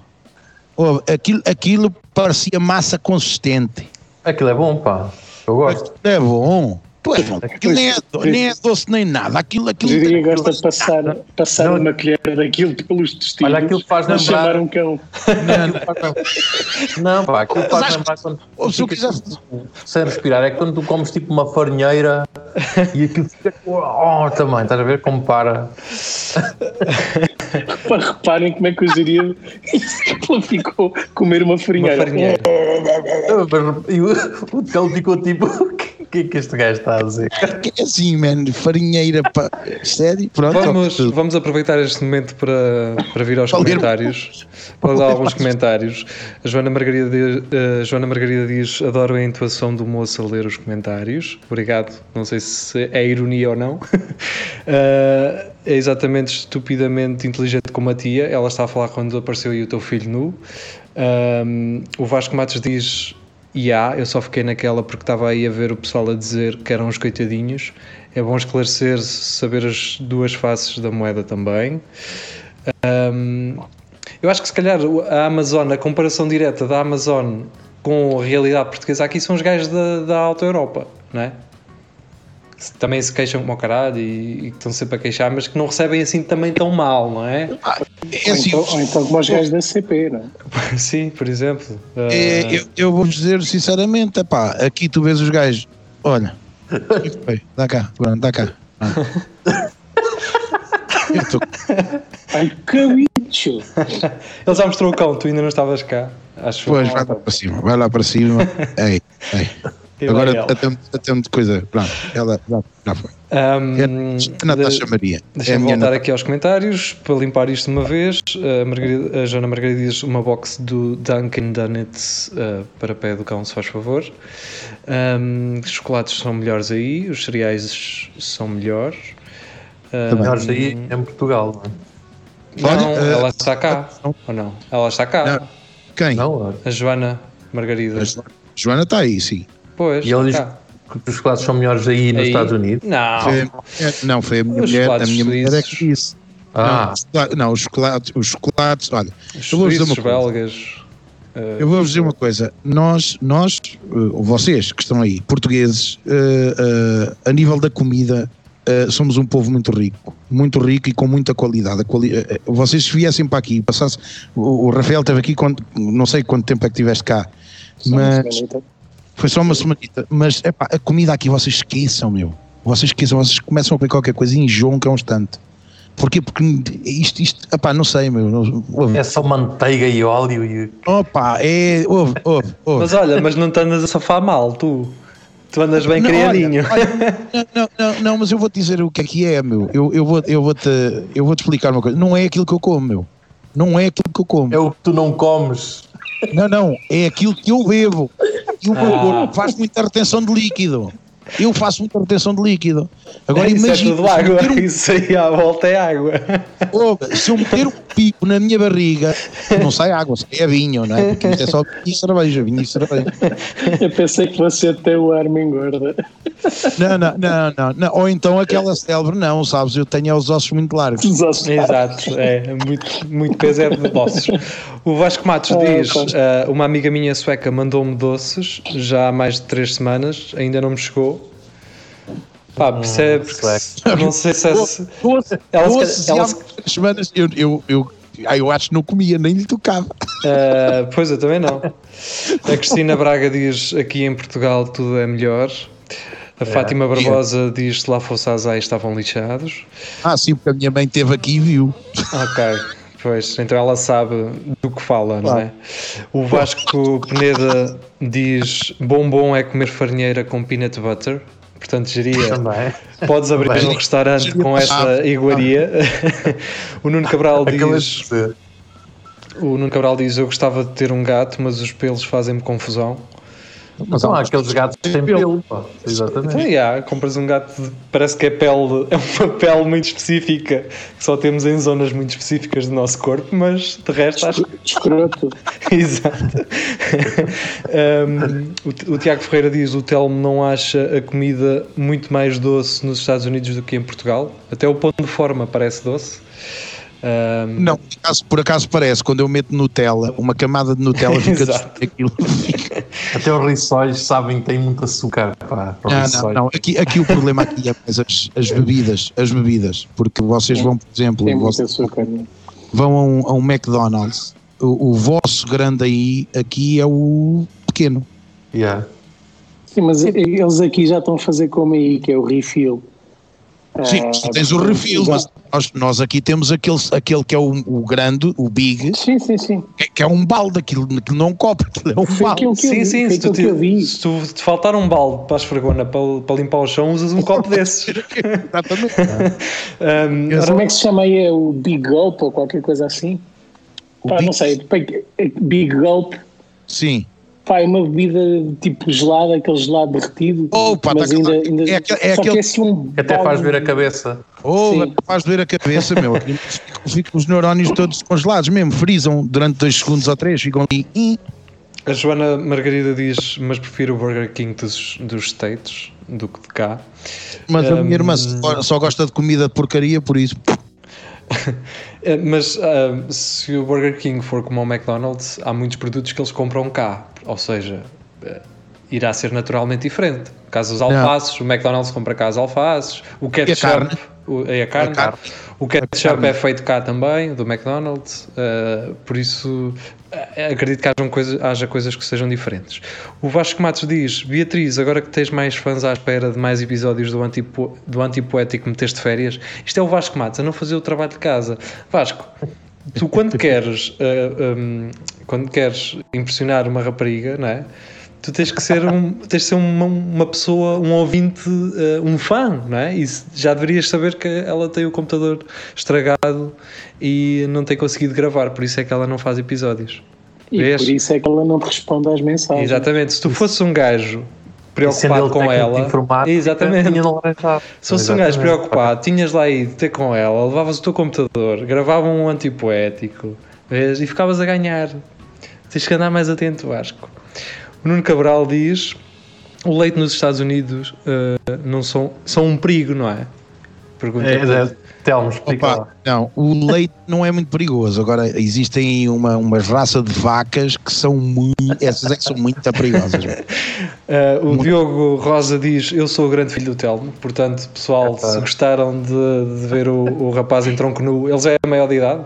oh, aquilo, aquilo parecia massa consistente. Aquilo é bom, pá. Eu gosto. É bom. Pois, aquilo nem é, nem é doce nem nada. Aquilo, aquilo Diria gosta de passar, passar não, uma colher daquilo pelos testículos. Olha, aquilo faz lembrar. chamar um cão. Não, não pá, aquilo faz lembrar quando. Se eu quiser. Sem respirar, é quando tu comes tipo uma farinheira e aquilo fica. Oh, também, estás a ver como para. Para reparem como é que eu diria. ficou comer uma farinheira. Uma farinheira. e o, o Tel ficou tipo que é que este gajo está a dizer? Que é assim, mano, farinheira, pá. sério? Pronto. Vamos, vamos aproveitar este momento para, para vir aos comentários, para dar alguns comentários. A Joana Margarida, a Joana Margarida diz: Adoro a intuação do moço a ler os comentários. Obrigado. Não sei se é ironia ou não. Uh, é exatamente estupidamente inteligente como a tia. Ela está a falar quando apareceu aí o teu filho nu. Um, o Vasco Matos diz e há, eu só fiquei naquela porque estava aí a ver o pessoal a dizer que eram os coitadinhos. É bom esclarecer, saber as duas faces da moeda também. Um, eu acho que se calhar a Amazon, a comparação direta da Amazon com a realidade portuguesa aqui são os gajos da, da Alta Europa, não é? Também se queixam como o caralho e, e estão sempre a queixar, mas que não recebem assim também tão mal, não é? Ah, é assim, ou, então, ou então como os gajos da CP, não é? Sim, por exemplo. É, uh... eu, eu vou dizer sinceramente, epá, aqui tu vês os gajos, olha, dá cá, pronto, dá cá. eu tô... Ai, que bicho! Ele já mostrou o cão, tu ainda não estavas cá. Acho pois, vai lá para cima, vai lá para cima. ei, ei. Agora até de coisa. Pronto, ela já, já foi. Um, é a Natasha Maria. Deixa-me é voltar Natasha. aqui aos comentários para limpar isto uma vez. A, Margarida, a Joana Margarida diz uma box do Dunkin' Donuts uh, para pé do cão, se faz favor. Um, os chocolates são melhores aí, os cereais são melhores. Uh, melhores aí em Portugal, não é? Não, uh, ela está cá. Não. Ou não? Ela está cá. Não. Quem? Não, a Joana Margarida. A Joana está aí, sim. Pois, e ele diz que os chocolates são melhores aí, nos Estados Unidos? Não. Foi, não, foi a minha os mulher, a minha mulher é que disse. Ah. Não, não, os chocolates, os chocolates, olha, os eu vou dizer uma coisa. belgas. Uh, eu vou dizer uma coisa, nós, nós, uh, vocês que estão aí, portugueses, uh, a nível da comida, somos um povo muito rico, muito rico e com muita qualidade. Quali vocês se viessem para aqui, passasse, o, o Rafael esteve aqui, quando, não sei quanto tempo é que estiveste cá, mas foi só uma semanita. Mas epá, a comida aqui vocês esqueçam, meu. Vocês esqueçam, vocês começam a comer qualquer coisa e enjoam que é um instante. Porquê? Porque isto, isto epá, não sei, meu. Ouve. É só manteiga e óleo e. Opa, é. Ouve, ouve, ouve. Mas olha, mas não te andas a safar mal, tu. Tu andas bem não, criadinho. Olha, olha, não, não, não, mas eu vou te dizer o que é que é, meu. Eu, eu, vou, eu, vou te, eu vou te explicar uma coisa. Não é aquilo que eu como, meu. Não é aquilo que eu como. É o que tu não comes. Não, não, é aquilo que eu bebo. E o meu corpo faz muita retenção de líquido. Eu faço muita retenção de líquido. Agora é, imagina. Isso é tudo água. Um... Isso aí à volta é água. Oh, se eu meter um pico na minha barriga, não sai água, sai vinho, não é? Porque é só vinho e cerveja, vinho e cerveja. Eu pensei que você até o ar me engorda. Não, não, não, não, não. Ou então aquela célebre, não, sabes? Eu tenho os ossos muito largos. Os ossos Exato, é. Muito, muito peso é de ossos. O Vasco Matos ah, diz: uh, Uma amiga minha sueca mandou-me doces já há mais de três semanas, ainda não me chegou Pá, ah, percebe? Ah, não sei se é. Doce, ela, doce, ela, ela, semanas eu, eu, eu, eu acho que não comia, nem lhe tocava. Uh, pois eu também não. A Cristina Braga diz: aqui em Portugal tudo é melhor. A é, Fátima Barbosa é. diz: se lá fosse Azai estavam lixados. Ah, sim, porque a minha mãe esteve aqui e viu. Ok. Pois, então ela sabe do que fala, não é? O Vasco Peneda diz: bom bom é comer farinheira com peanut butter. Portanto, geria, Também. podes abrir Também. um restaurante com essa iguaria. o Nuno Cabral diz. O Nuno Cabral diz: Eu gostava de ter um gato, mas os pelos fazem-me confusão. Mas são aqueles gatos que têm pelo, pá. Exatamente. Então, yeah, compras um gato, parece que é pele, é uma pele muito específica, que só temos em zonas muito específicas do nosso corpo, mas de resto acho que. Escroto. Exato. um, o, o, Tiago Ferreira diz: o Telmo não acha a comida muito mais doce nos Estados Unidos do que em Portugal. Até o ponto de forma parece doce. Um, não, por acaso, por acaso, parece, quando eu meto Nutella, uma camada de Nutella fica aquilo. Até os rissóis sabem que tem muito açúcar. Pá, não, não, não, Aqui, aqui o problema aqui é mais as, as bebidas, as bebidas, porque vocês vão, por exemplo, tem muito açúcar, vão a um, a um McDonald's, o, o, vosso grande aí, aqui é o pequeno. Yeah. Sim, mas eles aqui já estão a fazer como aí, que é o refill. Sim, tu tens o refil, mas nós, nós, aqui temos aquele, aquele que é o, o grande, o big, sim, sim, sim. Que, que é um balde, aquilo, aquilo não copo, aquilo é um foi balde. Sim, sim, se tu, te, se tu te faltar um balde para a esfregona para, para limpar o chão, usas um copo desses. Exatamente. um, como é que se chama aí? É o Big Gulp ou qualquer coisa assim? Pá, não sei, Big Gulp. Sim. Pá, é uma bebida tipo gelada, aquele gelado derretido. Opa, mas tá ainda, ainda é, é, aquele... que é assim um Até faz ver a cabeça. Oh, faz doer a cabeça, meu. Ficam os neurónios todos congelados mesmo, frisam durante dois segundos ou três, ficam ali. A Joana Margarida diz, mas prefiro o Burger King dos, dos States do que de cá. Mas um, a minha irmã só, só gosta de comida de porcaria, por isso. mas uh, se o Burger King for como o McDonald's, há muitos produtos que eles compram cá. Ou seja, uh, irá ser naturalmente diferente. Caso os alfaces, o McDonald's compra cá as alfaces, o ketchup, o, é a carne, a carne. o ketchup é feito cá também, do McDonald's, uh, por isso acredito que haja coisas, haja coisas que sejam diferentes. O Vasco Matos diz: Beatriz, agora que tens mais fãs à espera de mais episódios do, antipo, do Antipoético Meteste Férias, isto é o Vasco Matos a não fazer o trabalho de casa. Vasco, tu quando queres, uh, um, quando queres impressionar uma rapariga, não é? Tu tens que ser, um, tens de ser uma, uma pessoa, um ouvinte, uh, um fã, não é? E já deverias saber que ela tem o computador estragado e não tem conseguido gravar, por isso é que ela não faz episódios. E Vês? por isso é que ela não te responde às mensagens. Exatamente, se tu fosses um gajo preocupado com ela. Exatamente. Se fosse um gajo preocupado, tinhas lá aí de ter com ela, levavas o teu computador, gravavam um antipoético vês? e ficavas a ganhar. Tens que andar mais atento, Vasco. O Nuno Cabral diz: o leite nos Estados Unidos uh, não são, são um perigo, não é? Pergunta. É, é, Telmo, explica Não, o leite não é muito perigoso. Agora, existem uma, uma raça de vacas que são muito. Essas é que são muito perigosas. uh, o muito. Diogo Rosa diz: Eu sou o grande filho do Telmo. Portanto, pessoal, é, se gostaram de, de ver o, o rapaz em tronco nu, ele já é maior de idade?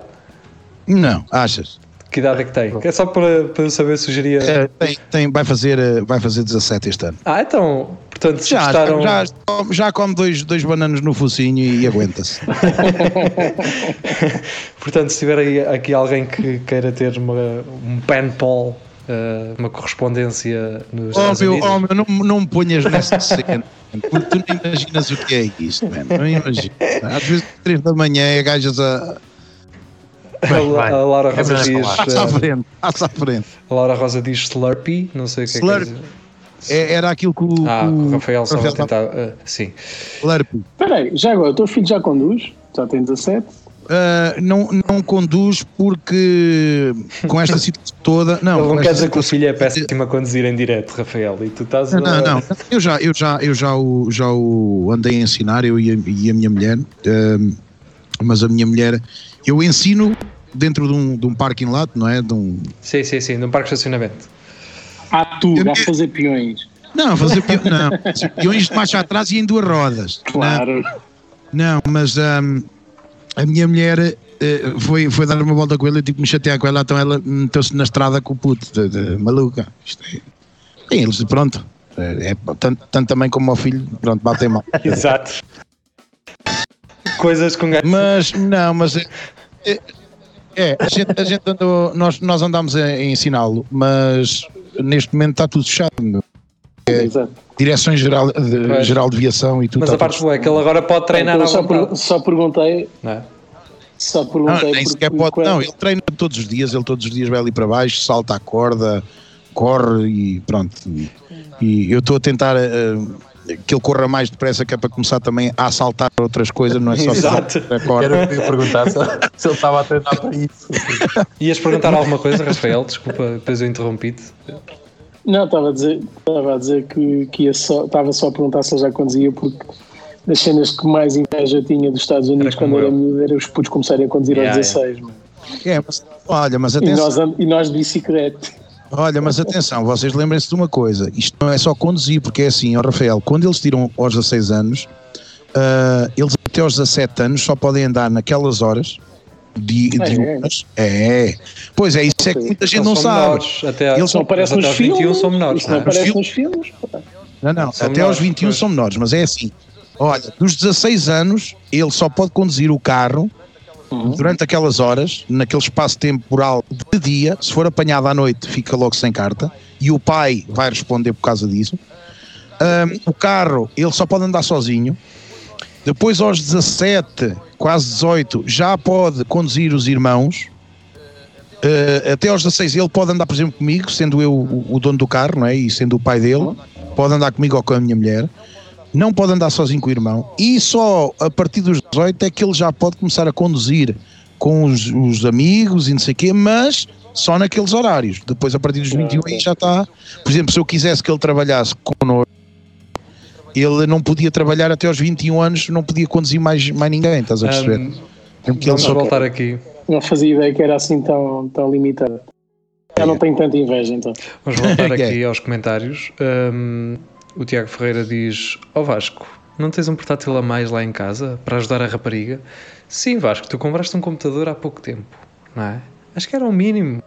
Não, achas? Que idade é que tem? É só para, para eu saber sugerir. É, tem, tem, vai, fazer, eh, vai fazer 17 este ano. Ah, então, portanto, se já, gostaram... já, já come dois, dois bananos no focinho e, e aguenta-se. portanto, se tiver aí, aqui alguém que queira ter uma, um pen pal, uh, uma correspondência nos oh, meu. Oh, meu, não, não me ponhas nessa cena. Porque tu não imaginas o que é isto, man. não imaginas. Às vezes, três da manhã, gajas a, a, a Laura Rosa diz. Passa à frente, à frente. A Laura Rosa diz Slurpee, não sei o que Slurp. é que é. Era aquilo que o, ah, o Rafael estava a tentar. Uh, sim. Slurpee. Espera aí, já agora, o teu filho já conduz? Já tem 17? Uh, não, não conduz porque com esta situação toda. Não, Ele não quer dizer que o filho é péssimo a conduzir em direto, Rafael, e tu estás Não, não, eu já, eu já, eu já, o, já o andei a ensinar, eu e a, e a minha mulher, uh, mas a minha mulher eu ensino dentro de um, de um parking lot, não é? De um... Sim, sim, sim, de um parque de estacionamento. Ah, tu, eu, a fazer peões. Não, fazer peões, não. peões de marcha atrás e em duas rodas. Claro. Não, não mas um, a minha mulher uh, foi, foi dar uma volta com ele e tipo me chatear com ela, então ela meteu-se na estrada com o puto, de, de, maluca. Isto é, eles, pronto. É, é, tanto, tanto também como o filho, pronto, batem mal. Exato. Coisas com Mas, não, mas é, é, é, a gente, a gente andou, nós, nós andámos a, a ensiná-lo, mas neste momento está tudo fechado. É, direção geral de, geral de viação e tudo. Mas a parte boa é que ele agora pode treinar então, só, per, só perguntei. Não é? Só perguntei. Não, nem sequer pode, não, ele treina todos os dias, ele todos os dias vai ali para baixo, salta a corda, corre e pronto. E, e eu estou a tentar. Uh, que ele corra mais depressa, que é para começar também a assaltar outras coisas, não é só Exato. Quero perguntar se, se ele estava a treinar para isso. Ias perguntar alguma coisa, Rafael? Desculpa, depois eu interrompi-te. Não, estava a dizer, estava a dizer que, que ia só, estava só a perguntar se ele já conduzia, porque das cenas que mais inveja tinha dos Estados Unidos era quando era miúdo era os putos começarem a conduzir yeah, aos 16. Yeah. É, mas, olha, mas atenção. E nós, e nós de bicicleta. Olha, mas atenção, vocês lembrem-se de uma coisa: isto não é só conduzir, porque é assim, ó Rafael, quando eles tiram aos 16 anos, uh, eles até aos 17 anos só podem andar naquelas horas de, de é, é. é. Pois é, isso é que muita gente não sabe. Menores, até eles não aparecem nos filmes. 21 são menores. Isso não, aparece nos filmes. Não, não, até aos 21 pois. são menores, mas é assim. Olha, dos 16 anos, ele só pode conduzir o carro uhum. durante aquelas horas, naquele espaço temporal de dia. Se for apanhado à noite, fica logo sem carta. E o pai vai responder por causa disso. Um, o carro, ele só pode andar sozinho. Depois, aos 17, quase 18, já pode conduzir os irmãos. Uh, até aos 16 ele pode andar, por exemplo, comigo, sendo eu o, o, dono do carro, não é? E sendo o pai dele, pode andar comigo ou com a minha mulher. Não pode andar sozinho com o irmão. E só a partir dos 18 é que ele já pode começar a conduzir com os, os amigos e não sei o quê, mas só naqueles horários. Depois, a partir dos 21, aí já está. Por exemplo, se eu quisesse que ele trabalhasse connosco, ele não podia trabalhar até aos 21 anos, não podia conduzir mais, mais ninguém, estás a perceber? Um, vamos ele só voltar aqui. Não fazia ideia que era assim tão, tão limitado. Já é. não tenho tanta inveja, então. Vamos voltar aqui aos comentários. Um, o Tiago Ferreira diz: Ó oh Vasco, não tens um portátil a mais lá em casa para ajudar a rapariga? Sim, Vasco, tu compraste um computador há pouco tempo, não é? Acho que era o mínimo.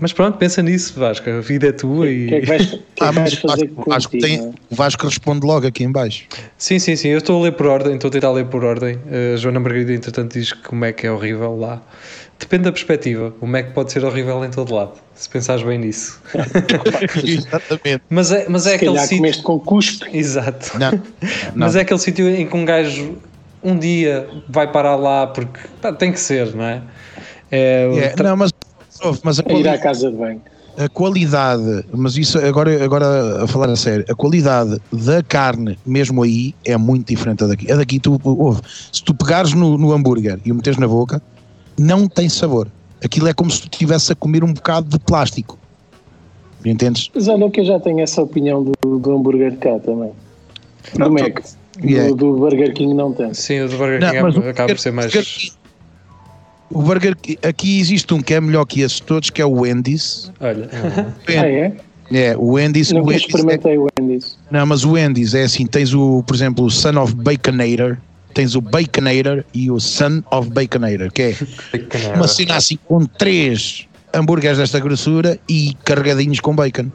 Mas pronto, pensa nisso, Vasco. A vida é tua e. Que é que vais, que é ah, vais fazer Vasco, tem, é? O Vasco responde logo aqui em baixo. Sim, sim, sim. Eu estou a ler por ordem, estou a tentar ler por ordem. A Joana Margarida, entretanto, diz que o Mac é horrível lá. Depende da perspectiva. O Mac pode ser horrível em todo lado, se pensares bem nisso. Exatamente. Mas é, mas é se aquele sítio. comeste com cuspe. Exato. Não, não. Mas é aquele sítio em que um gajo um dia vai parar lá porque pá, tem que ser, não é? é yeah, tra... Não, mas mas a ir à casa de banho. A qualidade, mas isso agora, agora a falar a sério, a qualidade da carne, mesmo aí, é muito diferente da daqui. A daqui, tu, ouve, se tu pegares no, no hambúrguer e o meteres na boca, não tem sabor. Aquilo é como se tu estivesse a comer um bocado de plástico. Entendes? Mas olha que eu já tenho essa opinião do, do hambúrguer cá também. Do Mac. Yeah. Do, do, Burger King não tem. Sim, o do Burger King não, é, acaba por ser mais. O burger, aqui existe um que é melhor que esses todos, que é o Wendy's. Olha. ah, é? É, o Wendy's. Nunca o Wendy's experimentei é, o Wendy's. Não, mas o Wendy's é assim: tens o, por exemplo, o Son of Baconator, tens o Baconator e o Son of Baconator, que é uma cena assim com três hambúrgueres desta grossura e carregadinhos com bacon.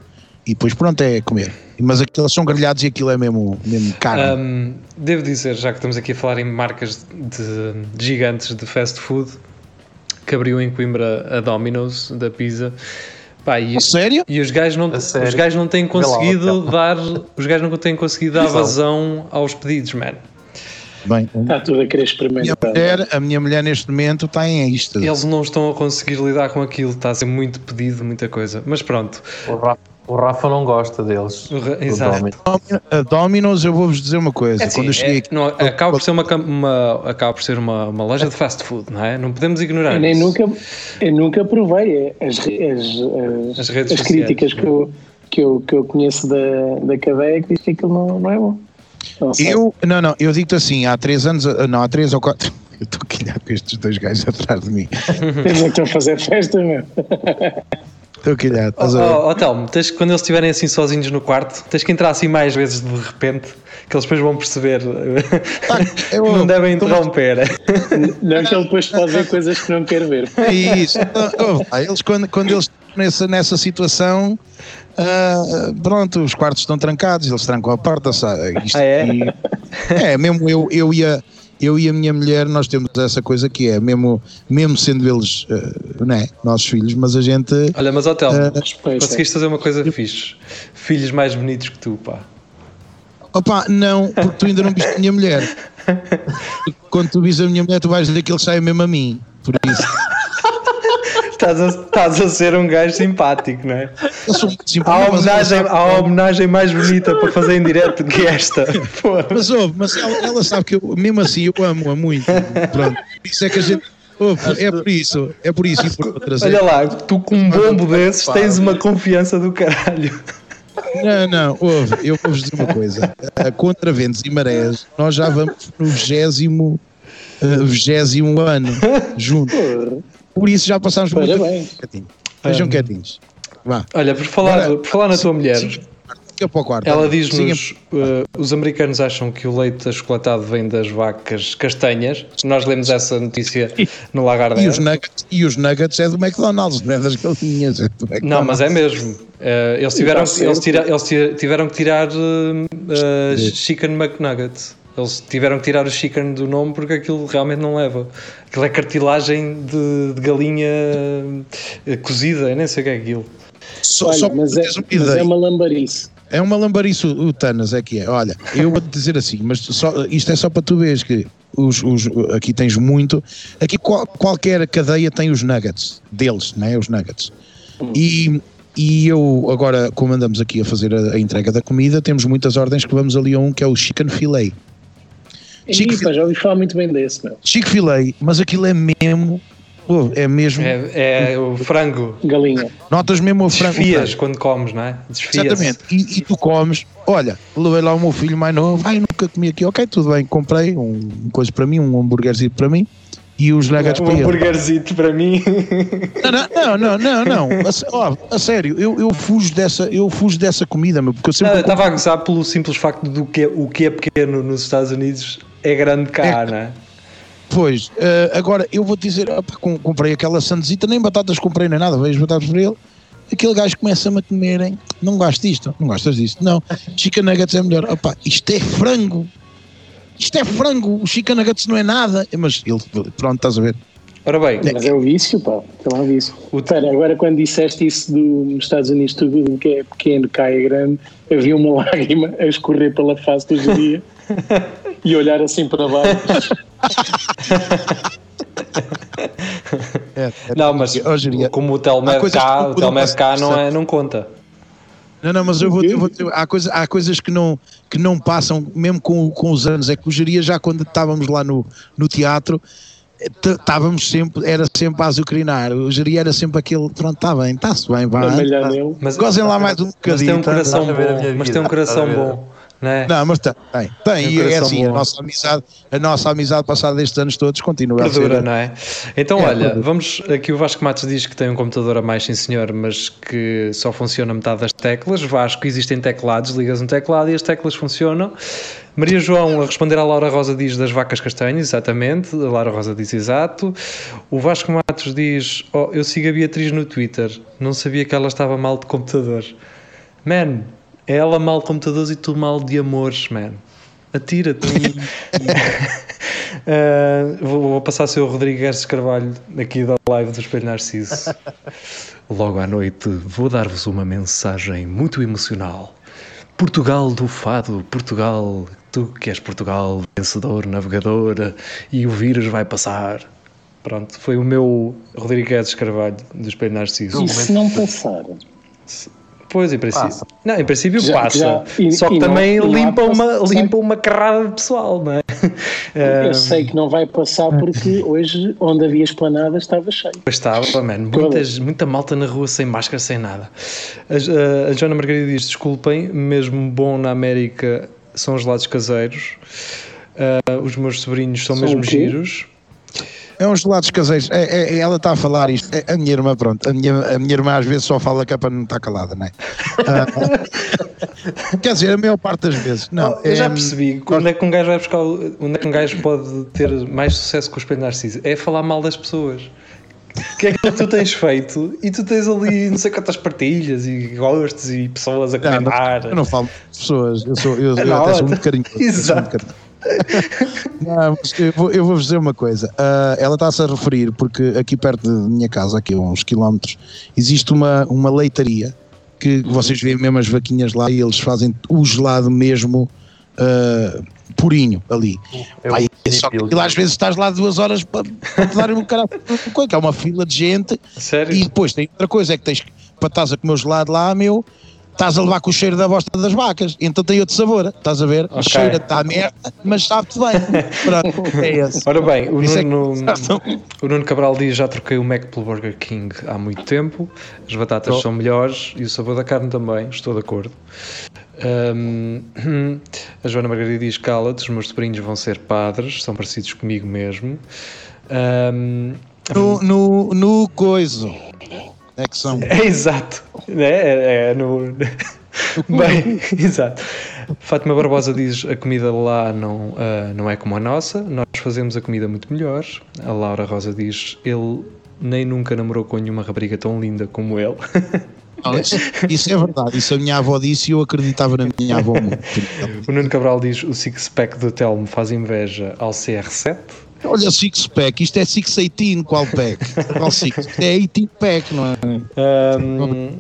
E depois pronto, é comer. Mas aqueles são grelhados e aquilo é mesmo, mesmo carne. Um, devo dizer, já que estamos aqui a falar em marcas de, de gigantes de fast food, que abriu em Coimbra a Domino's da pizza. Pá, e, sério? E os gajos não, os gajos não têm conseguido dar, os gajos não têm conseguido dar vazão aos pedidos, man. Bem, está tudo a querer experimentar. A minha, mulher, a minha mulher neste momento está em isto. Eles não estão a conseguir lidar com aquilo, está a ser muito pedido, muita coisa. Mas pronto. O Rafa não gosta deles. Exato. A Domino's, eu vou-vos dizer uma coisa. É, quando eu cheguei é, não, acaba por ser, uma, uma, acaba por ser uma, uma loja de fast food, não é? Não podemos ignorar eu nem Nunca, eu nunca provei as, as, as, as, redes as críticas que eu, que, eu, que eu conheço da, da cadeia que diz que aquilo não, não é bom. Não eu, não, não, eu digo-te assim, há três anos, não, há três ou quatro. Eu estou a com estes dois gajos atrás de mim. Eles não estão a fazer festa, meu. Estou quilhado. Oh, oh, oh, Telmo, tens, quando eles estiverem assim sozinhos no quarto, tens que entrar assim mais vezes de repente, que eles depois vão perceber ah, eu, que não devem interromper. Não, que ele depois pode ver coisas que não quer ver. É isso. Oh, eles, quando, quando eles nessa, nessa situação, uh, pronto, os quartos estão trancados, eles trancam a porta. Sabe? Isto, ah, é? E, é, mesmo eu, eu ia eu e a minha mulher, nós temos essa coisa que é, mesmo, mesmo sendo eles uh, né, nossos filhos, mas a gente. Olha, mas Hotel, uh, conseguiste fazer uma coisa fixe. Filhos mais bonitos que tu, pá. Opa, não, porque tu ainda não viste a minha mulher. Quando tu vis a minha mulher, tu vais dizer que ele sai mesmo a mim. Por isso. Estás a, estás a ser um gajo simpático, não é? Eu sou muito simpático. Há homenagem, há homenagem mais bonita para fazer em direto que esta. Mas ouve, mas ela, ela, sabe que eu, mesmo assim eu amo-a muito. Pronto. Por isso é que a gente. Ouve, é por isso, é por isso e por outras. Olha lá, tu com um bombo desses tens uma confiança do caralho. Não, não, ouve, eu vou-vos dizer uma coisa. Uh, contra ventos e marés, nós já vamos no vigésimo, uh, vigésimo ano juntos. Por isso já passámos por Parabéns. Sejam quietinhos. Vá. Olha, por falar, Agora, por falar na tua mulher. Sim, quarto, ela diz-nos: uh, os americanos acham que o leite achocolatado vem das vacas castanhas. Nós lemos essa notícia no Lagardère. E os nuggets, e os nuggets é do McDonald's, não é das galinhas. É não, mas é mesmo. Uh, eles, tiveram, eles, tira, eles tiveram que tirar uh, Chicken McNuggets. Eles tiveram que tirar o chicken do nome porque aquilo realmente não leva. Aquilo é cartilagem de, de galinha cozida, eu nem sei o que é aquilo. Só, Olha, só mas, é, mas é uma lambarice. É uma lambarice o Tanas, é que é. Olha, eu vou-te dizer assim, mas só, isto é só para tu veres que os, os, aqui tens muito. Aqui qual, qualquer cadeia tem os nuggets deles, né? Os nuggets. Hum. E, e eu, agora, como andamos aqui a fazer a, a, entrega da comida, temos muitas ordens que vamos ali a um que é o chicken filet. Chicken já ouvi falar muito bem desse, meu. Chicken filet, mas aquilo é mesmo é mesmo. É, é, o frango. Galinha. Notas mesmo o frango. Desfias quando comes, não é? Desfias. Exatamente. E, e, tu comes, olha, levei lá o meu filho mais novo, ai, nunca comi aqui, ok, tudo bem, comprei um, um coisa para mim, um hambúrguerzinho para mim e os nuggets um para ele. Um hambúrguerzito para mim. Não, não, não, não, não. A, a, sério, eu, eu fujo dessa, eu fujo dessa comida, meu, porque eu sempre. estava a gozar pelo simples facto do que o que é pequeno nos Estados Unidos é grande cá, é, não é? Pois, uh, agora eu vou dizer, opa, comprei aquela sandezita, nem batatas comprei nem nada, vejo batatas para ele. Aquele gajo começa-me a comerem, não gosto disto, não gostas disto, não. Chicken nuggets é melhor, opa, isto é frango, isto é frango, o chicken nuggets não é nada, mas ele, pronto, estás a ver. Ora bem, mas é o vício, pá, é um vício. O... Espera, agora quando disseste isso do, nos Estados Unidos, tudo que é pequeno cai grande, havia uma lágrima a escorrer pela face do dia e olhar assim para baixo. É, é, não, mas hoje, como o Telmed cá, o Telmed cá não, é, não conta. Não, não, mas eu vou, eu vou há, coisa, há coisas que não, que não passam, mesmo com, com os anos. É que o Geria, já quando estávamos lá no, no teatro, estávamos sempre, era sempre a azucrinar. O Geria era sempre aquele, pronto, está bem, está-se bem, vai. Tá. Mas, Gozem lá mais um bocadinho. Mas tem um coração tá? bom, mas tem um coração bom. Não, é? não mas tem, tem, tem e é assim, a nossa, amizade, a nossa amizade passada destes anos todos continua Perdura, a ser. não é? Então, é, olha, vamos, aqui o Vasco Matos diz que tem um computador a mais, sim senhor, mas que só funciona metade das teclas. Vasco, existem teclados, ligas um teclado e as teclas funcionam. Maria João a responder à Laura Rosa diz das vacas castanhas, exatamente. A Laura Rosa diz exato. O Vasco Matos diz: oh, Eu sigo a Beatriz no Twitter, não sabia que ela estava mal de computador. Man, ela mal de computadores e tu mal de amores, man. Atira-te. uh, vou, vou, passar a ser o Rodrigues Carvalho aqui da live do Espelho Narciso. Logo à noite vou dar-vos uma mensagem muito emocional. Portugal do Fado, Portugal, tu que és Portugal, vencedor, navegador, e o vírus vai passar. Pronto, foi o meu Rodrigues Carvalho do Espelho Narciso. E se não passar? Pois, em princípio. Passa. Não, em princípio já, passa. Já, e, só que também não, limpa, não uma, limpa uma carrada de pessoal, não é? Eu sei que não vai passar porque hoje, onde havia esplanada, estava cheio. Pois estava, mano. Muitas, muita malta na rua sem máscara, sem nada. A, a, a Joana Margarida diz: desculpem, mesmo bom na América são os lados caseiros. Uh, os meus sobrinhos são, são mesmo giros. É uns gelados caseiros. É, é, é, ela está a falar isto. É, a minha irmã, pronto. A minha, a minha irmã às vezes só fala que é para não estar calada, não é? Uh, quer dizer, a maior parte das vezes. Não, eu já é, percebi. Onde é que um gajo vai buscar. Onde é que um gajo pode ter mais sucesso com o espelho narciso? É falar mal das pessoas. O que é que tu tens feito? E tu tens ali não sei quantas partilhas e gostos e pessoas a comentar. Não, eu não falo de pessoas, eu, sou, eu, eu até sou muito carinhoso. Exato. Não, eu, vou, eu vou-vos dizer uma coisa. Uh, ela está-se a referir, porque aqui perto da minha casa, aqui a uns quilómetros, existe uma, uma leitaria que uhum. vocês veem mesmo as vaquinhas lá e eles fazem o gelado mesmo uh, purinho ali. Pai, só que às vezes estás lá duas horas para, para te dar um caralho, é uma fila de gente. Sério? E depois tem outra coisa, é que tens para estás a comer o gelado lá, meu estás a levar com o cheiro da bosta das vacas, então tem outro sabor, estás a ver? Okay. Cheira está a merda, mas sabe-te bem. Pronto, é esse. Ora bem, o é Nuno, é o Nuno Cabral diz: já troquei o Mac pelo Burger King há muito tempo, as batatas oh. são melhores e o sabor da carne também, estou de acordo. Um, a Joana Margarida diz: cala-te, os meus sobrinhos vão ser padres, são parecidos comigo mesmo. Um, no, no, no coiso. É que são. É exato. É, é, é no. Bem, exato. Fátima Barbosa diz a comida lá não, uh, não é como a nossa, nós fazemos a comida muito melhor. A Laura Rosa diz ele nem nunca namorou com nenhuma rapariga tão linda como ele. Não, isso, isso, é verdade, isso a minha avó disse e eu acreditava na minha avó muito. O Nuno Cabral diz o six-pack do Telmo faz inveja ao CR7. Olha, six pack, isto é 618, qual pack? Qual six? É 18 pack, não é? Um,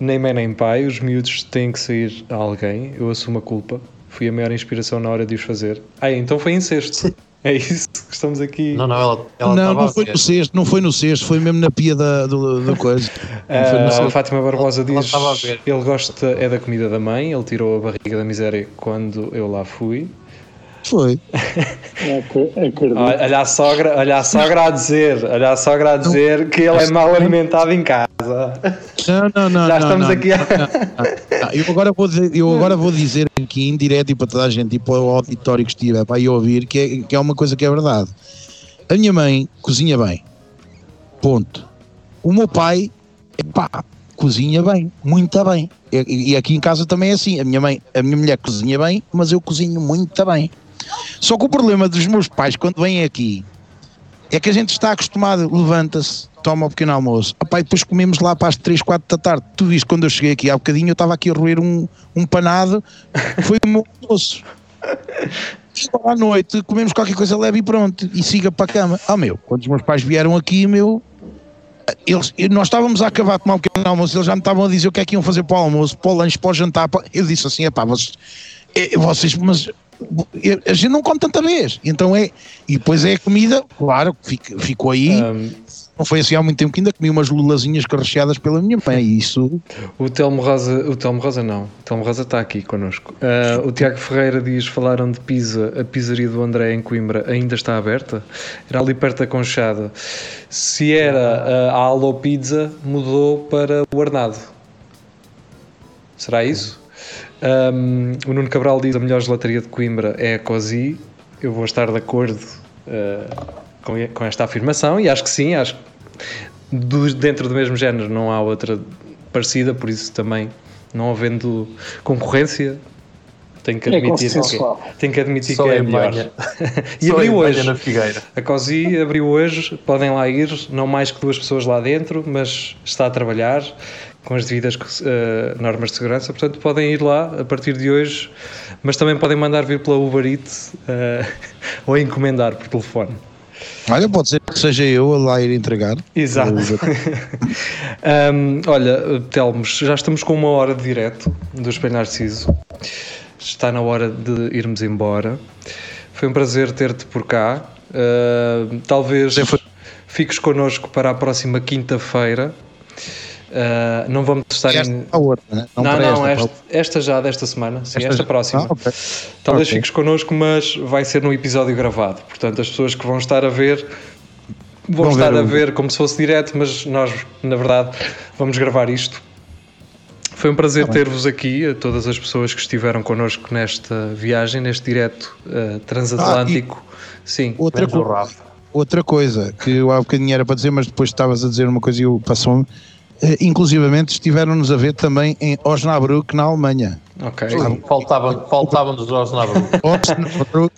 nem mãe nem pai, os miúdos têm que sair a alguém, eu assumo a culpa. Fui a maior inspiração na hora de os fazer. Ah, então foi incesto. É isso que estamos aqui. Não, não, ela, ela não, não foi no sexto, não foi no sexto, foi mesmo na pia da, do, da coisa. Uh, a Fátima Barbosa diz ele gosta é da comida da mãe, ele tirou a barriga da miséria quando eu lá fui. Foi. olha, a sogra, olha a sogra a dizer, olha a sogra a dizer que ele é mal alimentado em casa. Não, não, não. Já estamos não, aqui. Não, não, eu, agora vou dizer, eu agora vou dizer aqui em direto e para toda a gente e para o auditório que estiver para ir ouvir que é, que é uma coisa que é verdade. A minha mãe cozinha bem. Ponto. O meu pai, pá, cozinha bem, muito bem. E, e, aqui em casa também é assim. A minha mãe, a minha mulher cozinha bem, mas eu cozinho muito bem. Só que o problema dos meus pais, quando vêm aqui, é que a gente está acostumado, levanta-se, toma o pequeno almoço, Opa, e depois comemos lá para as 3, 4 da tarde. Tu viste quando eu cheguei aqui há bocadinho, eu estava aqui a roer um, um panado, foi o meu almoço. À noite comemos qualquer coisa leve e pronto, e siga para a cama. Ah, meu, quando os meus pais vieram aqui, meu, eles, nós estávamos a acabar de tomar um pequeno almoço, eles já me estavam a dizer o que é que iam fazer para o almoço, para o lanche, para o jantar. Para... Eu disse assim: é pá, vocês, é, vocês, mas a gente não come tanta vez. Então é. E depois é a comida, claro, ficou aí. Um, não foi assim há muito tempo que ainda comi umas lulazinhas carrecheadas pela minha mãe. Isso. O Telmo Rosa, o Telmo Rosa não. O Telmo Rosa está aqui connosco. Uh, o Tiago Ferreira diz: falaram de pizza. A pizzaria do André em Coimbra ainda está aberta? Era ali perto da Conchada. Se era a Alô Pizza, mudou para o Arnado. Será isso? Um, o Nuno Cabral diz a melhor gelataria de Coimbra é a Cosi. Eu vou estar de acordo uh, com, com, esta afirmação e acho que sim, acho que do, dentro do mesmo género não há outra parecida, por isso também não havendo concorrência tenho que é admitir, é que, tenho que, admitir que é melhor. e abriu hoje. Na Figueira. A COSI abriu hoje, podem lá ir, não mais que duas pessoas lá dentro, mas está a trabalhar com as devidas uh, normas de segurança, portanto podem ir lá a partir de hoje, mas também podem mandar vir pela Uber Eats uh, ou encomendar por telefone. Olha, pode ser que seja eu a lá ir entregar. Exato. um, olha, Telmos, já estamos com uma hora de direto do Espelho Narciso. Está na hora de irmos embora. Foi um prazer ter-te por cá. Uh, talvez fiques connosco para a próxima quinta-feira. Uh, não vamos estar esta em. outra, né? Não, não, não esta, esta, já desta semana, sim, esta, esta próxima. Ah, okay. Talvez okay. fiques connosco, mas vai ser no episódio gravado. Portanto, as pessoas que vão estar a ver vão, vão estar ver a ver como se fosse direto, mas nós, na verdade, vamos gravar isto. Foi um prazer tá ter-vos aqui, a todas as pessoas que estiveram connosco nesta viagem, neste direto uh, transatlântico. Ah, sim, outra, co outra coisa que eu há bocadinho era para dizer, mas depois estavas a dizer uma coisa e eu passou-me inclusivamente estiveram-nos a ver também em Osnabrück, na Alemanha. Ok. Faltavam-nos faltavam Osnabrück. Osnabrück